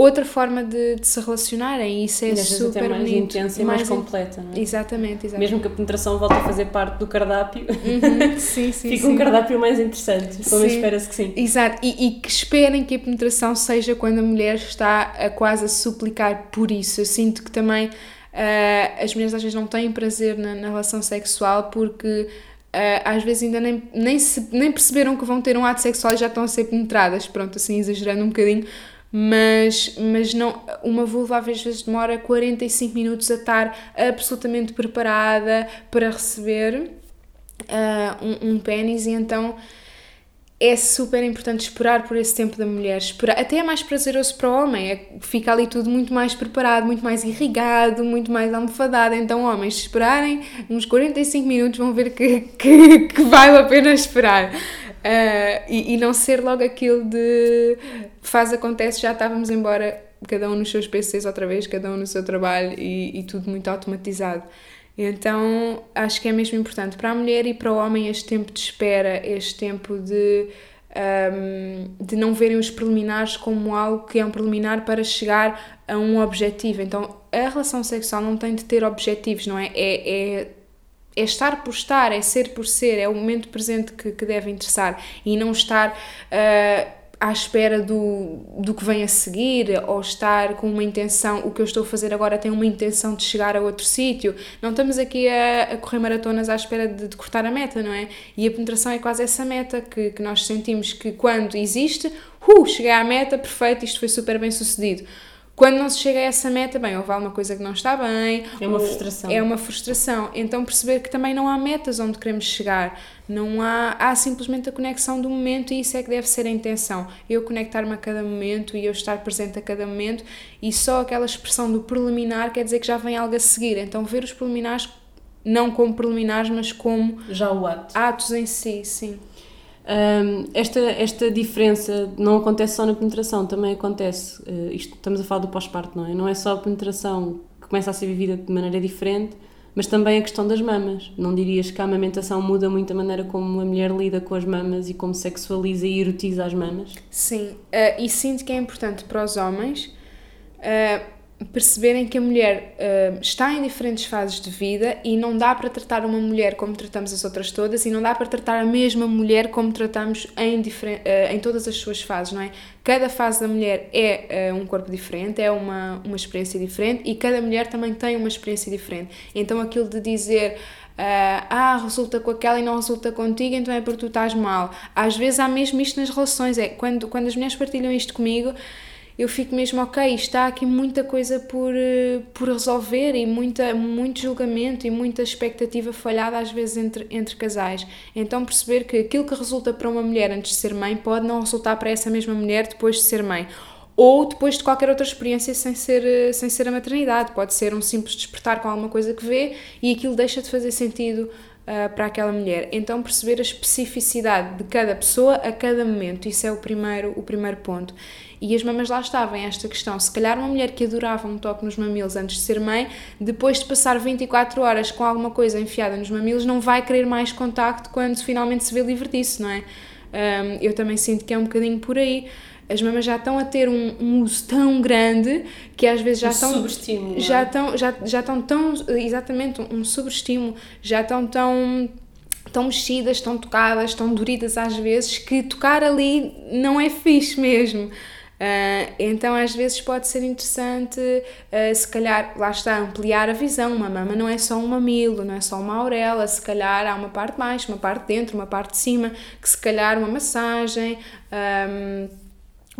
outra forma de, de se relacionarem e isso é super até mais intensa e mais, mais completa, não é? Exatamente, exatamente. Mesmo que a penetração volte a fazer parte do cardápio, uhum, sim, sim, fica sim. um cardápio mais interessante, pelo menos espera-se que sim. Exato, e, e, que esperem que a penetração seja quando a mulher está a quase a suplicar por isso. Eu sinto que também uh, as mulheres às vezes não têm prazer na, na relação sexual porque Uh, às vezes ainda nem, nem, se, nem perceberam que vão ter um ato sexual e já estão a ser penetradas, pronto, assim exagerando um bocadinho, mas, mas não, uma vulva às vezes demora 45 minutos a estar absolutamente preparada para receber uh, um, um pênis e então é super importante esperar por esse tempo da mulher, esperar, até é mais prazeroso para o homem, é, fica ali tudo muito mais preparado, muito mais irrigado, muito mais almofadado, então homens, se esperarem uns 45 minutos vão ver que, que, que vale a pena esperar. Uh, e, e não ser logo aquilo de faz, acontece, já estávamos embora, cada um nos seus PCs outra vez, cada um no seu trabalho e, e tudo muito automatizado. Então acho que é mesmo importante para a mulher e para o homem este tempo de espera, este tempo de, um, de não verem os preliminares como algo que é um preliminar para chegar a um objetivo. Então a relação sexual não tem de ter objetivos, não é? É, é, é estar por estar, é ser por ser, é o momento presente que, que deve interessar e não estar. Uh, à espera do, do que vem a seguir ou estar com uma intenção, o que eu estou a fazer agora tem uma intenção de chegar a outro sítio. Não estamos aqui a, a correr maratonas à espera de, de, cortar a meta, não é? E a penetração é quase essa meta que, que nós sentimos que quando existe, uh, cheguei à meta, perfeito, isto foi super bem sucedido. Quando não se chega a essa meta, bem, houve alguma coisa que não está bem. É uma frustração. É uma frustração. Então perceber que também não há metas onde queremos chegar. Não há, há simplesmente a conexão do momento e isso é que deve ser a intenção. Eu conectar-me a cada momento e eu estar presente a cada momento e só aquela expressão do preliminar quer dizer que já vem algo a seguir. Então ver os preliminares não como preliminares, mas como já o ato. atos em si, sim. Um, esta, esta diferença não acontece só na penetração, também acontece, uh, isto, estamos a falar do pós-parto, não é? Não é só a penetração que começa a ser vivida de maneira diferente, mas também a questão das mamas. Não dirias que a amamentação muda muito a maneira como a mulher lida com as mamas e como sexualiza e erotiza as mamas? Sim, uh, e sinto que é importante para os homens. Uh, perceberem que a mulher uh, está em diferentes fases de vida e não dá para tratar uma mulher como tratamos as outras todas e não dá para tratar a mesma mulher como tratamos em, uh, em todas as suas fases, não é? Cada fase da mulher é uh, um corpo diferente, é uma, uma experiência diferente e cada mulher também tem uma experiência diferente. Então aquilo de dizer ah, resulta com aquela e não resulta contigo, então é porque tu estás mal. Às vezes há mesmo isto nas relações, é quando, quando as mulheres partilham isto comigo eu fico mesmo, ok, está aqui muita coisa por, eh, por resolver e muita, muito julgamento e muita expectativa falhada às vezes entre, entre casais. Então perceber que aquilo que resulta para uma mulher antes de ser mãe pode não resultar para essa mesma mulher depois de ser mãe ou depois de qualquer outra experiência sem ser, eh, sem ser a maternidade. Pode ser um simples despertar com alguma coisa que vê e aquilo deixa de fazer sentido uh, para aquela mulher. Então perceber a especificidade de cada pessoa a cada momento, isso é o primeiro, o primeiro ponto. E as mamas lá estavam, esta questão. Se calhar uma mulher que adorava um toque nos mamilos antes de ser mãe, depois de passar 24 horas com alguma coisa enfiada nos mamilos, não vai querer mais contacto quando finalmente se vê livre disso, não é? Um, eu também sinto que é um bocadinho por aí. As mamas já estão a ter um, um uso tão grande que às vezes já um estão. Subestímulo. Já, é? estão, já, já estão tão. Exatamente, um sobreestímulo. Já estão tão tão mexidas, tão tocadas, tão doridas às vezes, que tocar ali não é fixe mesmo. Uh, então, às vezes, pode ser interessante, uh, se calhar, lá está, ampliar a visão. Uma mama não é só um mamilo, não é só uma auréola, se calhar há uma parte baixo, uma parte de dentro, uma parte de cima, que se calhar uma massagem. Um,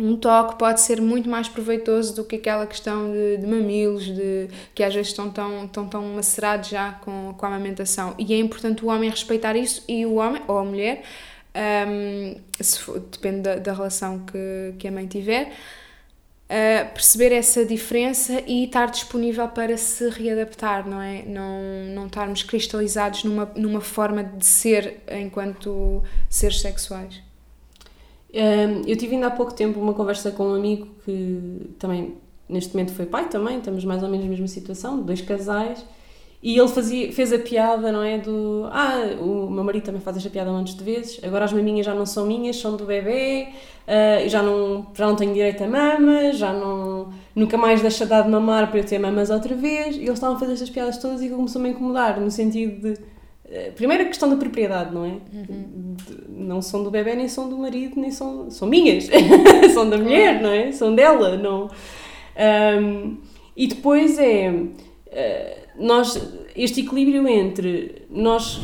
um toque pode ser muito mais proveitoso do que aquela questão de, de, mamilos, de, que às vezes estão tão, tão, tão macerados já com, com a amamentação. E é importante o homem respeitar isso e o homem, ou a mulher, um, for, depende da, da, relação que, que a mãe tiver, uh, perceber essa diferença e estar disponível para se readaptar, não é? Não, não estarmos cristalizados numa, numa forma de ser enquanto seres sexuais. Um, eu tive ainda há pouco tempo uma conversa com um amigo que também neste momento foi pai também, estamos mais ou menos na mesma situação, dois casais e ele fazia, fez a piada, não é? Do. Ah, o meu marido também faz esta piada um monte de vezes. Agora as maminhas já não são minhas, são do bebê. Uh, já, não, já não tenho direito a mamas. Já não. Nunca mais deixa de dar de mamar para eu ter mamas outra vez. E eles estavam a fazer estas piadas todas e começou-me a incomodar, no sentido de. Uh, primeiro a questão da propriedade, não é? Uhum. De, não são do bebê, nem são do marido, nem são. São minhas. são da mulher, não é? São dela, não. Um, e depois é. Uh, nós, este equilíbrio entre nós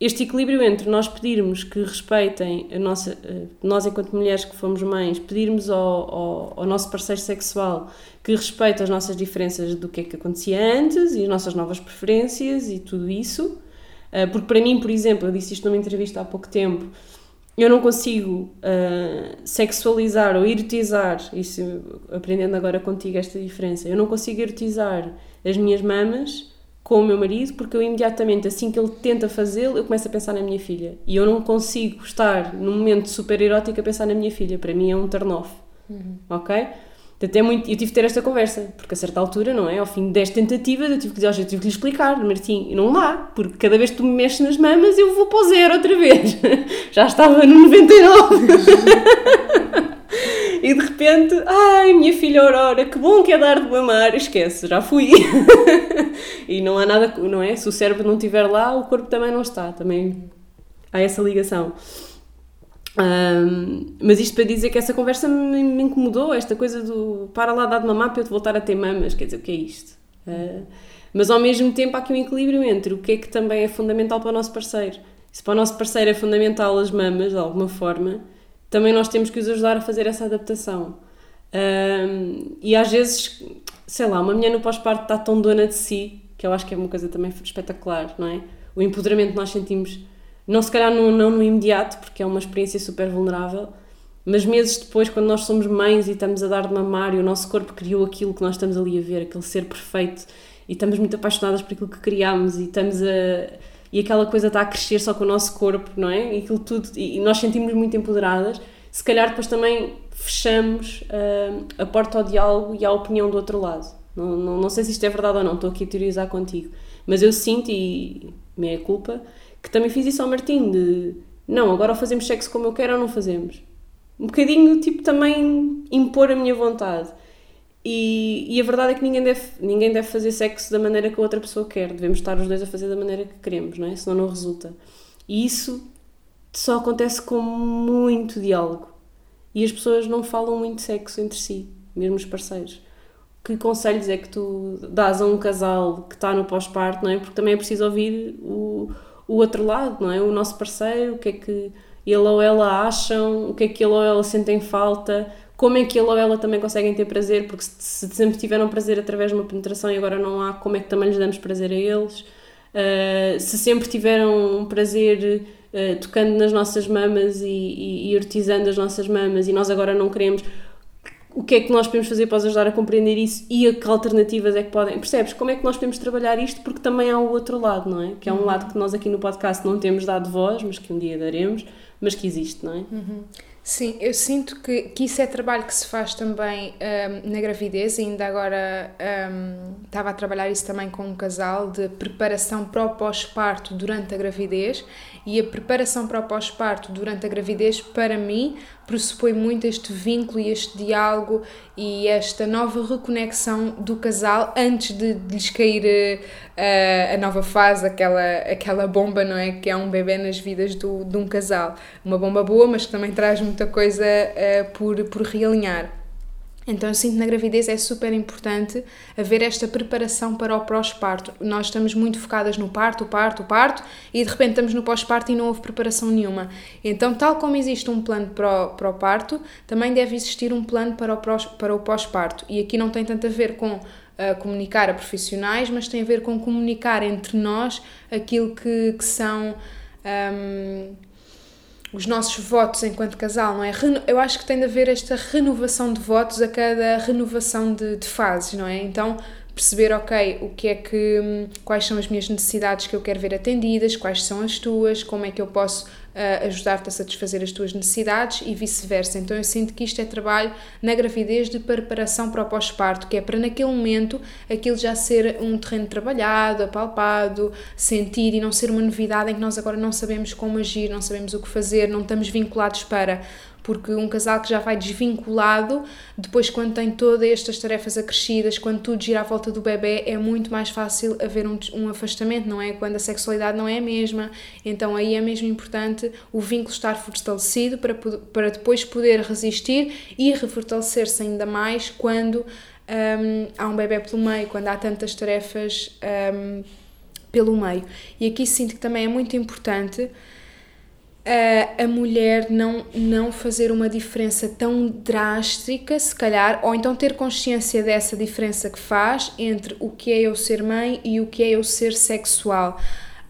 este equilíbrio entre nós pedirmos que respeitem a nossa, eh, nós enquanto mulheres que fomos mães, pedirmos ao, ao, ao, nosso parceiro sexual que respeite as nossas diferenças do que é que acontecia antes e as nossas novas preferências e tudo isso, eh, porque para mim, por exemplo, eu disse isto numa entrevista há pouco tempo, eu não consigo uh, sexualizar ou erotizar, isso aprendendo agora contigo esta diferença, eu não consigo erotizar as minhas mamas com o meu marido porque eu imediatamente, assim que ele tenta fazê-lo, eu começo a pensar na minha filha. E eu não consigo estar num momento super erótico a pensar na minha filha. Para mim é um turn off. Uhum. Ok? Até muito, eu tive de ter esta conversa, porque a certa altura, não é? Ao fim de 10 tentativas, eu tive que, eu tive que lhe explicar, Martim, não dá, porque cada vez que tu me mexes nas mamas, eu vou para o zero outra vez. Já estava no 99. e de repente, ai, minha filha Aurora, que bom que é dar de mamar, esquece, já fui. e não há nada, não é? Se o cérebro não estiver lá, o corpo também não está, também há essa ligação. Um, mas isto para dizer que essa conversa me, me, incomodou, esta coisa do para lá dar de mamar para eu te voltar a ter mamas, quer dizer, o que é isto? Uh, mas ao mesmo tempo há aqui um equilíbrio entre o que é que também é fundamental para o nosso parceiro. Se para o nosso parceiro é fundamental as mamas, de alguma forma, também nós temos que os ajudar a fazer essa adaptação. Um, e às vezes, sei lá, uma mulher no pós-parto está tão dona de si, que eu acho que é uma coisa também espetacular, não é? O empoderamento que nós sentimos não se calhar não, não no imediato, porque é uma experiência super vulnerável, mas meses depois, quando nós somos mães e estamos a dar de mamar e o nosso corpo criou aquilo que nós estamos ali a ver, aquele ser perfeito, e estamos muito apaixonadas por aquilo que criámos e estamos a. e aquela coisa está a crescer só com o nosso corpo, não é? E aquilo tudo, e nós sentimos muito empoderadas, se calhar depois também fechamos uh, a porta ao diálogo e à opinião do outro lado. Não, não, não sei se isto é verdade ou não, estou aqui a teorizar contigo, mas eu sinto, e minha culpa, que também fiz isso ao Martim, de não, agora ou fazemos sexo como eu quero ou não fazemos. Um bocadinho, tipo, também impor a minha vontade. E, e, a verdade é que ninguém deve, ninguém deve fazer sexo da maneira que a outra pessoa quer. Devemos estar os dois a fazer da maneira que queremos, não é? Senão não resulta. E isso só acontece com muito diálogo. E as pessoas não falam muito sexo entre si, mesmo os parceiros. Que conselhos é que tu dás a um casal que está no pós-parto, não é? Porque também é preciso ouvir o, o outro lado, não é? O nosso parceiro, o que é que ele ou ela acham, o que é que ele ou ela sentem falta, como é que ele ou ela também conseguem ter prazer, porque se, sempre tiveram prazer através de uma penetração e agora não há, como é que também lhes damos prazer a eles? Uh, se sempre tiveram um prazer uh, tocando nas nossas mamas e, e, e erotizando as nossas mamas e nós agora não queremos, o que é que nós podemos fazer para os ajudar a compreender isso e a que alternativas é que podem. Percebes? Como é que nós podemos trabalhar isto? Porque também há o outro lado, não é? Que é um uhum. lado que nós aqui no podcast não temos dado voz, mas que um dia daremos, mas que existe, não é? Uhum. Sim, eu sinto que, que isso é trabalho que se faz também um, na gravidez, ainda agora um, estava a trabalhar isso também com um casal de preparação para o pós-parto durante a gravidez. E a preparação para o pós-parto durante a gravidez, para mim, pressupõe muito este vínculo e este diálogo e esta nova reconexão do casal antes de, de lhes cair uh, a nova fase, aquela, aquela bomba, não é? Que é um bebê nas vidas do, de um casal. Uma bomba boa, mas que também traz muita coisa uh, por, por realinhar. Então eu sinto na gravidez é super importante haver esta preparação para o pós-parto. Nós estamos muito focadas no parto, o parto, o parto e de repente estamos no pós-parto e não houve preparação nenhuma. Então, tal como existe um plano para o, para o parto, também deve existir um plano para o, para o pós-parto. E aqui não tem tanto a ver com uh, comunicar a profissionais, mas tem a ver com comunicar entre nós aquilo que, que são. Um, os nossos votos enquanto casal, não é? Eu acho que tem de haver esta renovação de votos a cada renovação de, de fases, não é? Então, perceber, ok, o que é que, hum, quais são as minhas necessidades que eu quero ver atendidas, quais são as tuas, como é que eu posso uh, ajudar-te a satisfazer as tuas necessidades e vice-versa. Então eu sinto que isto é trabalho na gravidez de preparação para o pós-parto, que é para naquele momento aquilo já ser um terreno trabalhado, apalpado, sentir e não ser uma novidade em que nós agora não sabemos como agir, não sabemos o que fazer, não estamos vinculados para porque um casal que já vai desvinculado, depois quando tem todas estas tarefas acrescidas, quando tudo gira à volta do bebê, é muito mais fácil haver um, um afastamento, não é? Quando a sexualidade não é a mesma, então aí é mesmo importante o vínculo estar fortalecido para, para depois poder resistir e refortalecer-se ainda mais quando um, há um bebê pelo meio, quando há tantas tarefas um, pelo meio. E aqui sinto que também é muito importante a, mulher não, não fazer uma diferença tão drástica, se calhar, ou então ter consciência dessa diferença que faz entre o que é eu ser mãe e o que é eu ser sexual.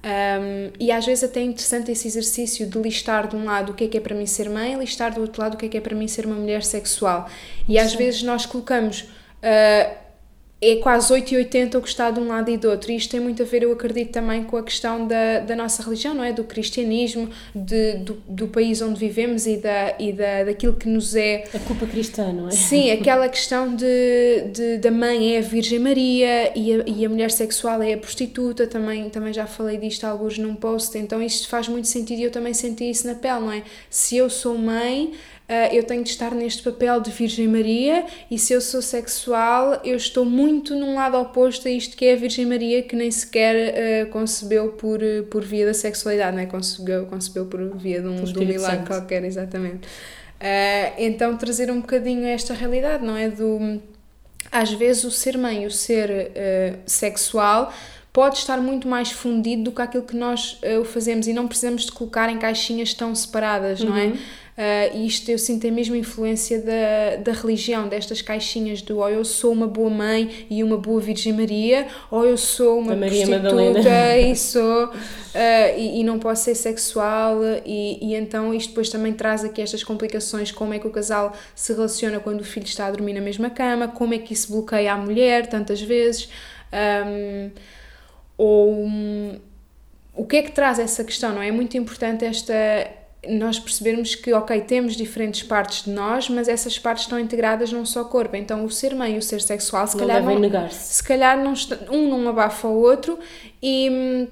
Um, e às vezes até é interessante esse exercício de listar de um lado o que é que é para mim ser mãe, listar do outro lado o que é que é para mim ser uma mulher sexual. E às Sim. vezes nós colocamos. Uh, é quase 8 e 80 o que está de um lado e do outro. E isto tem muito a ver, eu acredito, também com a questão da, da nossa religião, não é? Do cristianismo, de, do, do país onde vivemos e, da, e da, daquilo que nos é. A culpa cristã, não é? Sim, aquela questão de, de, da mãe é a Virgem Maria e a, e a mulher sexual é a prostituta, também, também já falei disto alguns num post, então isto faz muito sentido e eu também senti isso na pele, não é? Se eu sou mãe eu tenho de estar neste papel de Virgem Maria e se eu sou sexual, eu estou muito num lado oposto a isto que é a Virgem Maria, que nem sequer uh, concebeu por, por via da sexualidade, não é? concebeu, concebeu por via de um, de um milagre qualquer, exatamente. Uh, então trazer um bocadinho esta realidade, não é? Do, às vezes o ser mãe, o ser uh, sexual pode estar muito mais fundido do que aquilo que nós o fazemos e não precisamos de colocar em caixinhas tão separadas, uhum. não é? Uh, e isto eu sinto a mesma influência da, da religião, destas caixinhas do ou eu sou uma boa mãe e uma boa Virgem Maria, ou eu sou uma prostituta e sou uh, e, e, não posso ser sexual e, e então isto depois também traz aqui estas complicações, como é que o casal se relaciona quando o filho está a dormir na mesma cama, como é que isso bloqueia a mulher tantas vezes. Um, ou um, o que é que traz essa questão, não é? É muito importante esta nós percebermos que, ok, temos diferentes partes de nós, mas essas partes estão integradas num só corpo. Então, o ser mãe e o ser sexual, se não calhar. Não, negar-se. Se calhar não, um não abafa o outro e.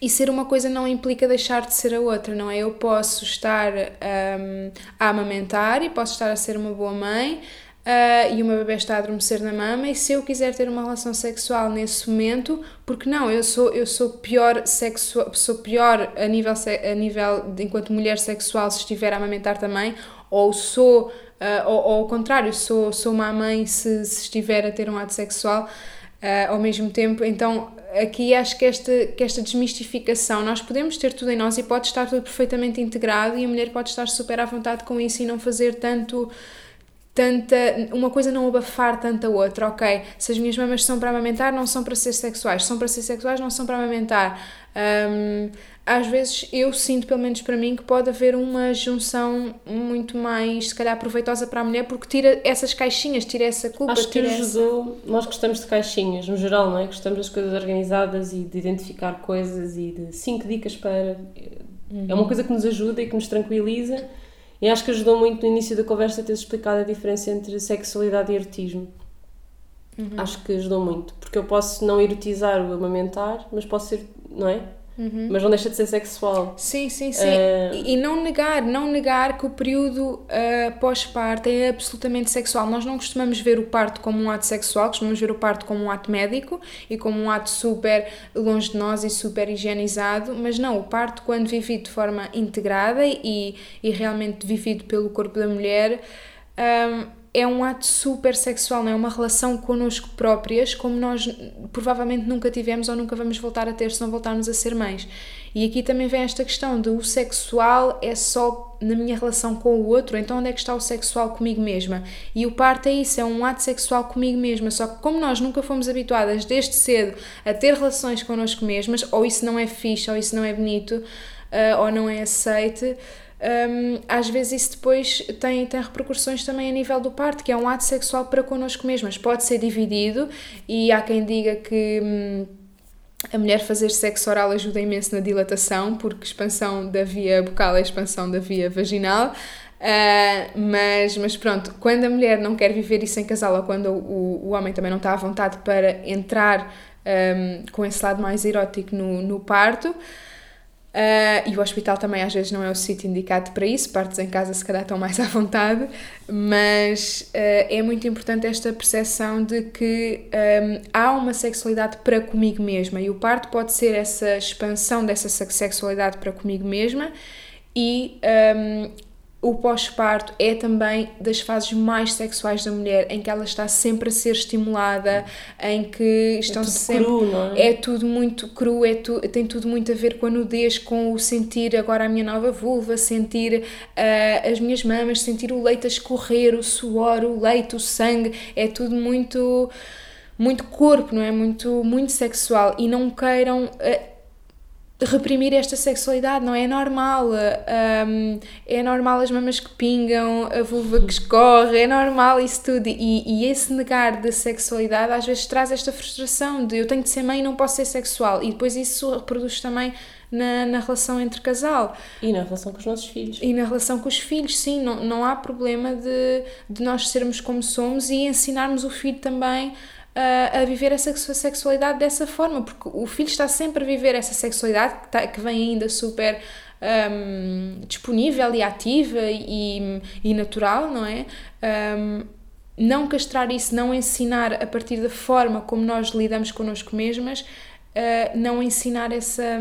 E ser uma coisa não implica deixar de ser a outra, não é? Eu posso estar um, a amamentar e posso estar a ser uma boa mãe, uh, e o meu bebê está a adormecer na mama e se eu quiser ter uma relação sexual nesse momento, porque não, eu sou eu sou pior sexual, sou pior a nível a nível de, enquanto mulher sexual se estiver a amamentar também, ou sou uh, ou, ou, ao contrário, sou sou uma mãe se, se estiver a ter um ato sexual uh, ao mesmo tempo, então aqui acho que esta, que esta desmistificação, nós podemos ter tudo em nós e pode estar tudo perfeitamente integrado e a mulher pode estar super à vontade com isso e não fazer tanto tanta uma coisa não abafar tanta outra, ok? Se as minhas mamas são para amamentar, não são para ser sexuais, são para ser sexuais, não são para amamentar. Um, às vezes eu sinto, pelo menos para mim, que pode haver uma junção muito mais, se calhar, proveitosa para a mulher, porque tira essas caixinhas, tira essa culpa. Acho que ajudou. Essa... Nós gostamos de caixinhas, no geral, não é? Gostamos das coisas organizadas e de identificar coisas e de cinco dicas para. Uhum. É uma coisa que nos ajuda e que nos tranquiliza e acho que ajudou muito no início da conversa ter explicado a diferença entre sexualidade e erotismo. Uhum. Acho que ajudou muito, porque eu posso não erotizar o amamentar, mas posso ser, não é? Uhum. Mas não deixa de ser sexual. Sim, sim, sim. Uh... E, não negar, não negar que o período uh, pós-parto é absolutamente sexual. Nós não costumamos ver o parto como um ato sexual, costumamos ver o parto como um ato médico e como um ato super longe de nós e super higienizado, mas não, o parto, quando vivido de forma integrada e, e realmente vivido pelo corpo da mulher. Um, é um ato super sexual, não é uma relação connosco próprias, como nós provavelmente nunca tivemos ou nunca vamos voltar a ter se não voltarmos a ser mães. E aqui também vem esta questão de o sexual é só na minha relação com o outro, então onde é que está o sexual comigo mesma? E o parto é isso, é um ato sexual comigo mesma, só que como nós nunca fomos habituadas desde cedo a ter relações connosco mesmas, ou isso não é fixe, ou isso não é bonito, uh, ou não é aceite, um, às vezes isso depois tem, tem repercussões também a nível do parto, que é um ato sexual para connosco mesmas. Pode ser dividido e há quem diga que. Hum, a mulher fazer sexo oral ajuda imenso na dilatação, porque expansão da via bucal é expansão da via vaginal. Uh, mas, mas pronto, quando a mulher não quer viver isso em casal ou quando o, o homem também não está à vontade para entrar um, com esse lado mais erótico no, no parto, Uh, e o hospital também às vezes não é o sítio indicado para isso, partes em casa se calhar estão mais à vontade, mas uh, é muito importante esta percepção de que um, há uma sexualidade para comigo mesma e o parto pode ser essa expansão dessa sexualidade para comigo mesma e um, o pós-parto é também das fases mais sexuais da mulher, em que ela está sempre a ser estimulada, em que estão é sempre. Cru, não é? é tudo muito cru, é tu, tem tudo muito a ver com a nudez, com o sentir agora a minha nova vulva, sentir uh, as minhas mamas, sentir o leite a escorrer, o suor, o leite, o sangue, é tudo muito. muito corpo, não é? Muito, muito sexual. E não queiram. Uh, reprimir esta sexualidade, não é? Normal, um, é normal as mamas que pingam, a vulva que escorre, é normal isso tudo. E, e esse negar da sexualidade às vezes traz esta frustração de eu tenho de ser mãe e não posso ser sexual. E depois isso reproduz também na, na relação entre casal. E na relação com os nossos filhos. E na relação com os filhos, sim, não, não há problema de, de nós sermos como somos e ensinarmos o filho também a, a viver essa sexualidade dessa forma, porque o filho está sempre a viver essa sexualidade que, está, que vem ainda super um, disponível e ativa e, e natural, não é? Um, não castrar isso, não ensinar a partir da forma como nós lidamos connosco mesmas, uh, não ensinar essa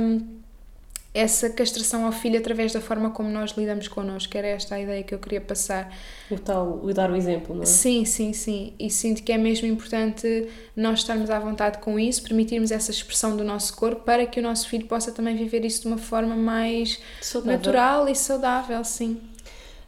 essa castração ao filho através da forma como nós lidamos connosco. Era esta a ideia que eu queria passar. O tal, o dar o exemplo, não é? Sim, sim, sim. E sinto que é mesmo importante nós estarmos à vontade com isso, permitirmos essa expressão do nosso corpo para que o nosso filho possa também viver isso de uma forma mais saudável. natural e saudável, sim.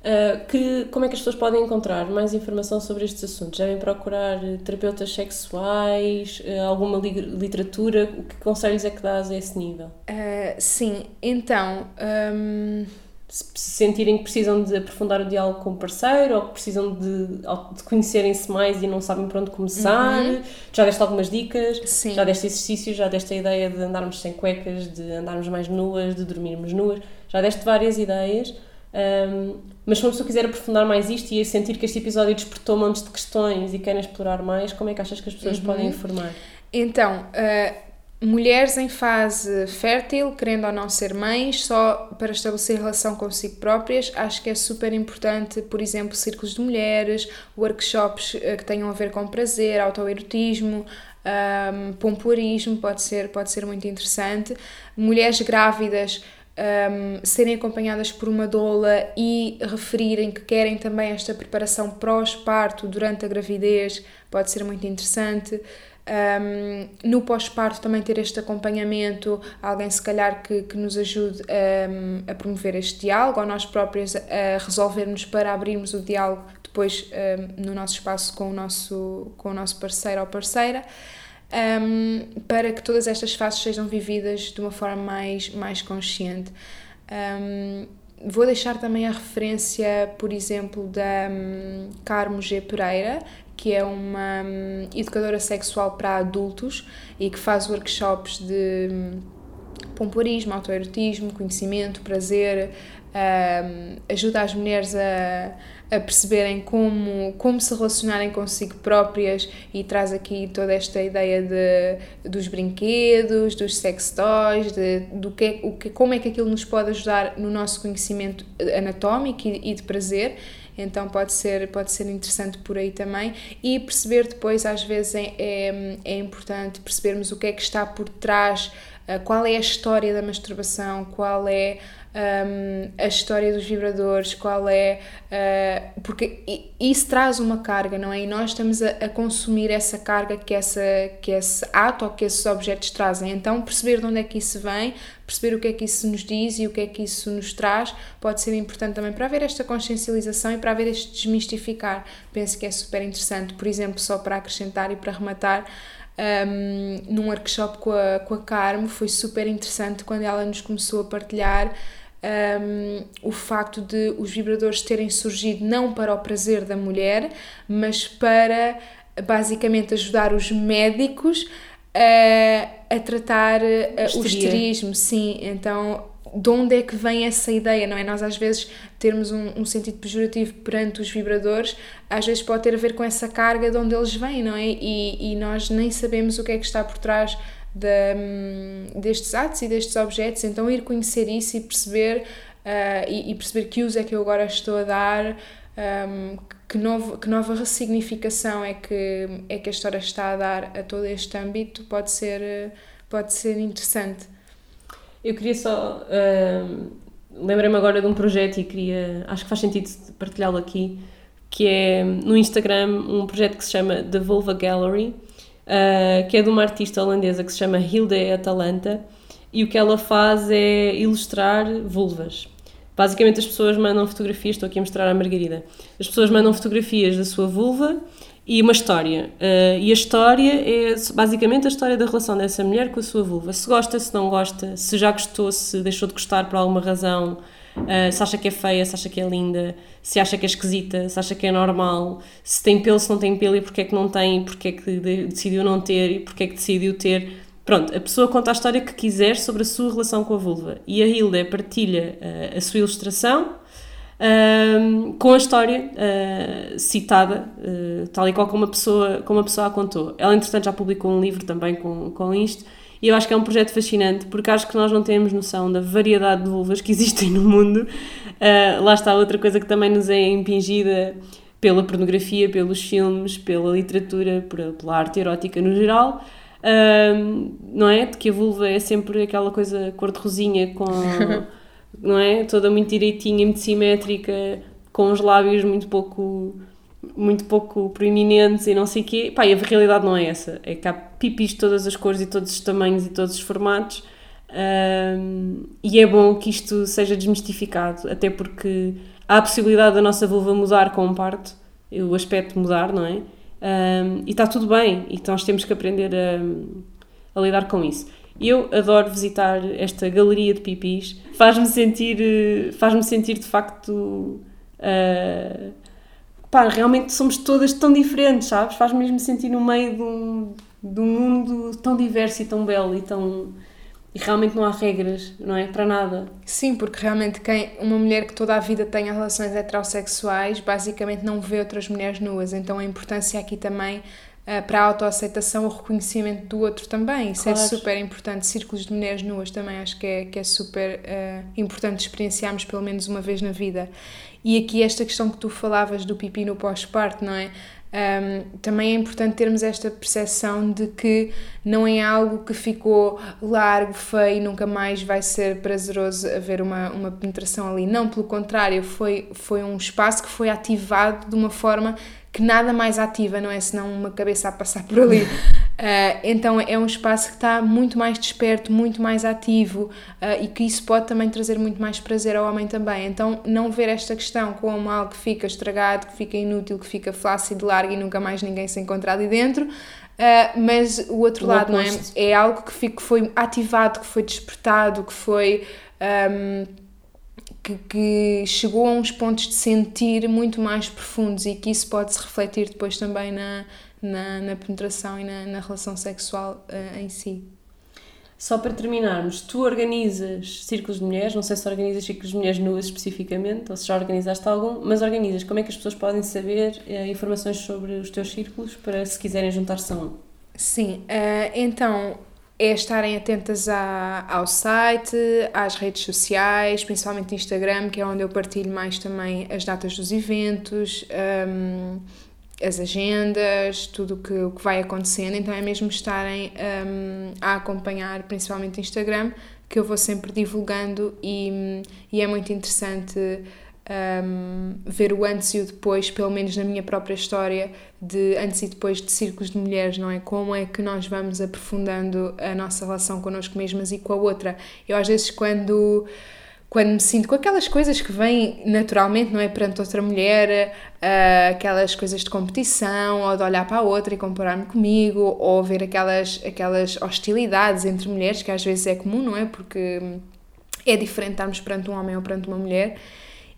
Uh, que, como é que as pessoas podem encontrar mais informação sobre estes assuntos? Devem procurar eh, terapeutas sexuais, uh, alguma li literatura? O que conselhos é que dás a esse nível? Uh, sim, então. Um... Se sentirem que precisam de aprofundar o diálogo com o parceiro ou que precisam de, de conhecerem-se mais e não sabem por onde começar, uhum. já deste algumas dicas, Sim. já deste exercícios, já deste a ideia de andarmos sem cuecas, de andarmos mais nuas, de dormirmos nuas, já deste várias ideias. Um, mas se uma pessoa quiser aprofundar mais isto e sentir que este episódio despertou montes de questões e querem explorar mais, como é que achas que as pessoas uhum. podem informar? Então, uh, mulheres em fase fértil, querendo ou não ser mães, só para estabelecer relação consigo próprias, acho que é super importante, por exemplo, círculos de mulheres, workshops uh, que tenham a ver com prazer, autoerotismo, um, pompoarismo, pode ser, pode ser muito interessante. Mulheres grávidas um, serem acompanhadas por uma doula e referirem que querem também esta preparação pós-parto durante a gravidez pode ser muito interessante. Um, no pós-parto também ter este acompanhamento, alguém se calhar que, que nos ajude um, a promover este diálogo, ou nós próprios a resolvermos para abrirmos o diálogo depois no nosso espaço com o nosso, com o nosso parceiro ou parceira um, para que todas estas fases sejam vividas de uma forma mais, mais consciente. Um, vou deixar também a referência, por exemplo, da um, Carmo G. Pereira, que é uma um, educadora sexual para adultos e que faz workshops de um, pompoarismo, autoerotismo, conhecimento, prazer, um, ajuda as mulheres a a perceberem como, como se relacionarem consigo próprias e traz aqui toda esta ideia de, dos brinquedos, dos sex toys, de, do que, o que, como é que aquilo nos pode ajudar no nosso conhecimento anatómico e, e de prazer então pode ser, pode ser interessante por aí também. E perceber depois, às vezes, é, é, é importante percebermos o que é que está por trás, uh, qual é a história da masturbação, qual é um, a história dos vibradores, qual é. Uh, porque isso traz uma carga, não é? E nós estamos a, a, consumir essa carga que, essa, que esse ato ou que esses objetos trazem. Então, perceber de onde é que isso vem, perceber o que é que isso nos diz e o que é que isso nos traz, pode ser importante também para haver esta consciencialização e para haver este desmistificar. Penso que é super interessante. Por exemplo, só para acrescentar e para rematar. Um, num workshop com a, com a Carmo foi super interessante quando ela nos começou a partilhar um, o facto de os vibradores terem surgido não para o prazer da mulher, mas para basicamente ajudar os médicos a, a tratar uh, o esterismo, sim. Então, de onde é que vem essa ideia, não é? Nós às vezes termos um, um, sentido pejorativo perante os vibradores, às vezes pode ter a ver com essa carga de onde eles vêm, não é? E, e nós nem sabemos o que é que está por trás de, destes atos e destes objetos, então ir conhecer isso e perceber, uh, e, e, perceber que uso é que eu agora estou a dar, um, que, novo, que nova ressignificação é que, é que a história está a dar a todo este âmbito, pode ser, pode ser interessante. Eu queria só. Uh, Lembrei-me agora de um projeto e queria. Acho que faz sentido partilhá-lo aqui, que é no Instagram um projeto que se chama The Vulva Gallery uh, que é de uma artista holandesa que se chama Hilde Atalanta, e o que ela faz é ilustrar vulvas. Basicamente, as pessoas mandam fotografias, estou aqui a mostrar à Margarida. As pessoas mandam fotografias da sua vulva e uma história. Uh, e a história é basicamente a história da relação dessa mulher com a sua vulva. Se gosta, se não gosta, se já gostou, se deixou de gostar por alguma razão, uh, se acha que é feia, se acha que é linda, se acha que é esquisita, se acha que é normal, se tem pelo, se não tem pelo e porque é que não tem, porque é que decidiu não ter e porque é que decidiu ter. Pronto, a pessoa conta a história que quiser sobre a sua relação com a vulva. E a Hilda partilha uh, a sua ilustração um, com a história uh, citada, uh, tal e qual como a, pessoa, como a pessoa a contou. Ela, entretanto, já publicou um livro também com, com isto, e eu acho que é um projeto fascinante, porque acho que nós não temos noção da variedade de vulvas que existem no mundo. Uh, lá está outra coisa que também nos é impingida pela pornografia, pelos filmes, pela literatura, pela arte erótica no geral. não é? De que a vulva é sempre aquela coisa cor-de-rosinha com não é? Toda muito direitinha, muito simétrica, com os lábios muito pouco muito pouco proeminentes e não sei o quê. Pá, e a realidade não é essa. É que há pipis de todas as cores e todos os tamanhos e todos os formatos. Um, e é bom que isto seja desmistificado, até porque há a possibilidade da nossa vulva mudar com o parto, o aspecto mudar, não é? Um, e está tudo bem, e nós temos que aprender a, a lidar com isso. Eu adoro visitar esta galeria de pipis. Faz-me sentir, faz-me sentir de facto. Uh, pá, realmente somos todas tão diferentes, sabes? Faz-me mesmo sentir no meio de um, de um mundo tão diverso e tão belo e tão. E realmente não há regras, não é? Para nada. Sim, porque realmente quem, uma mulher que toda a vida tenha relações heterossexuais basicamente não vê outras mulheres nuas. Então a importância aqui também uh, para a autoaceitação, o reconhecimento do outro também. Isso é claro. é super importante. Círculos de mulheres nuas também acho que é, que é super uh, importante experienciarmos pelo menos uma vez na vida. E aqui esta questão que tu falavas do pipi no pós-parto, não é? Um, também é importante termos esta percepção de que não é algo que ficou largo, feio e nunca mais vai ser prazeroso haver uma, uma penetração ali. Não, pelo contrário, foi, foi um espaço que foi ativado de uma forma que nada mais ativa, não é? Senão uma cabeça a passar por ali. Uh, então é um espaço que está muito mais desperto, muito mais ativo uh, e que isso pode também trazer muito mais prazer ao homem também. Então não ver esta questão como algo que fica estragado, que fica inútil, que fica flácido, largo e nunca mais ninguém se encontrar ali dentro. Uh, mas o outro o lado, não é? É algo que, foi ativado, que foi despertado, que foi. Um, que, que, chegou a uns pontos de sentir muito mais profundos e que isso pode se refletir depois também na, na, na penetração e na, na relação sexual uh, em si. Só para terminarmos, tu organizas círculos de mulheres, não sei se organizas círculos de mulheres nuas especificamente, ou se já organizaste algum, mas organizas. Como é que as pessoas podem saber uh, informações sobre os teus círculos para se quiserem juntar-se a um? Sim, uh, então é estarem atentas à, ao site, às redes sociais, principalmente Instagram, que é onde eu partilho mais também as datas dos eventos, um, as agendas, tudo o que, o que vai acontecendo. Então é mesmo estarem um, a acompanhar, principalmente Instagram, que eu vou sempre divulgando e, e é muito interessante um, ver o antes e o depois, pelo menos na minha própria história, de antes e depois de círculos de mulheres, não é? Como é que nós vamos aprofundando a nossa relação connosco mesmas e com a outra. Eu, às vezes, quando quando me sinto com aquelas coisas que vêm naturalmente, não é? Perante outra mulher, uh, aquelas coisas de competição, ou de olhar para a outra e comparar-me comigo, ou ver aquelas, aquelas hostilidades entre mulheres, que às vezes é comum, não é? Porque é diferente estarmos perante um homem ou perante uma mulher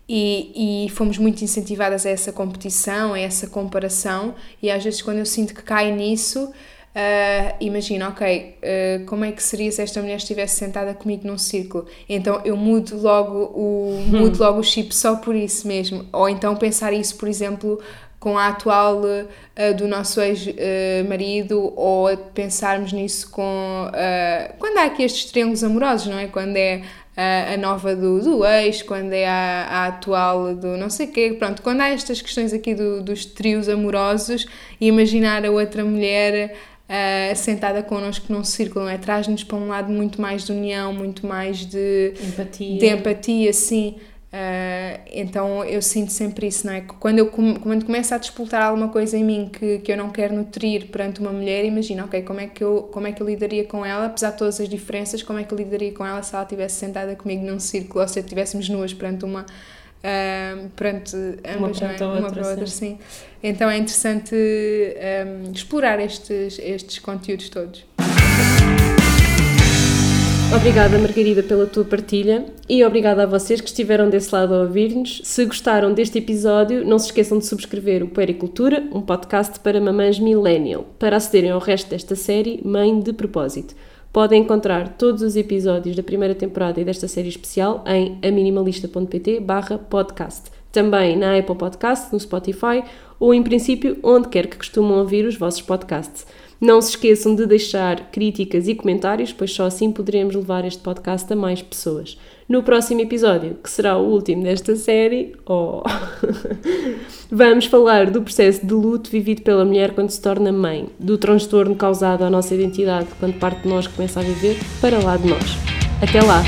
e, e fomos muito incentivadas a essa competição, a essa comparação, e às vezes quando eu sinto que cai nisso, uh, imagina, ok, uh, como é que seria se esta mulher estivesse sentada comigo num círculo? Então eu mudo logo o, mudo logo o chip só por isso mesmo, ou então pensar isso, por exemplo, com a atual uh, do nosso ex-marido uh, ou pensarmos nisso com uh, quando há aqui estes triângulos amorosos, não é? Quando é a, nova do, do ex, quando é a, a atual do não sei quê. Pronto, quando há estas questões aqui do, dos trios amorosos, imaginar a outra mulher uh, sentada connosco num círculo, é? Traz-nos para um lado muito mais de união, muito mais de empatia, de empatia sim. Uh, então eu sinto sempre isso, não é? Quando eu quando começo a disputar alguma coisa em mim que, que eu não quero nutrir perante uma mulher, imagina, ok, como é, que eu, como é que eu lidaria com ela, apesar de todas as diferenças, como é que eu lidaria com ela se ela estivesse sentada comigo num círculo ou se estivéssemos nuas perante uma, um, perante ambas, uma, é? uma para outra, sim. Então é interessante um, explorar estes, estes conteúdos todos. Obrigada, Margarida, pela tua partilha e obrigada a vocês que estiveram desse lado a ouvir-nos. Se gostaram deste episódio, não se esqueçam de subscrever o Pericultura, um podcast para mamães millennial, para acederem ao resto desta série Mãe de Propósito. Podem encontrar todos os episódios da primeira temporada e desta série especial em aminimalista.pt podcast. Também na Apple Podcast, no Spotify ou, em princípio, onde quer que costumam ouvir os vossos podcasts. Não se esqueçam de deixar críticas e comentários, pois só assim poderemos levar este podcast a mais pessoas. No próximo episódio, que será o último desta série, oh, vamos falar do processo de luto vivido pela mulher quando se torna mãe, do transtorno causado à nossa identidade quando parte de nós começa a viver para lá de nós. Até lá!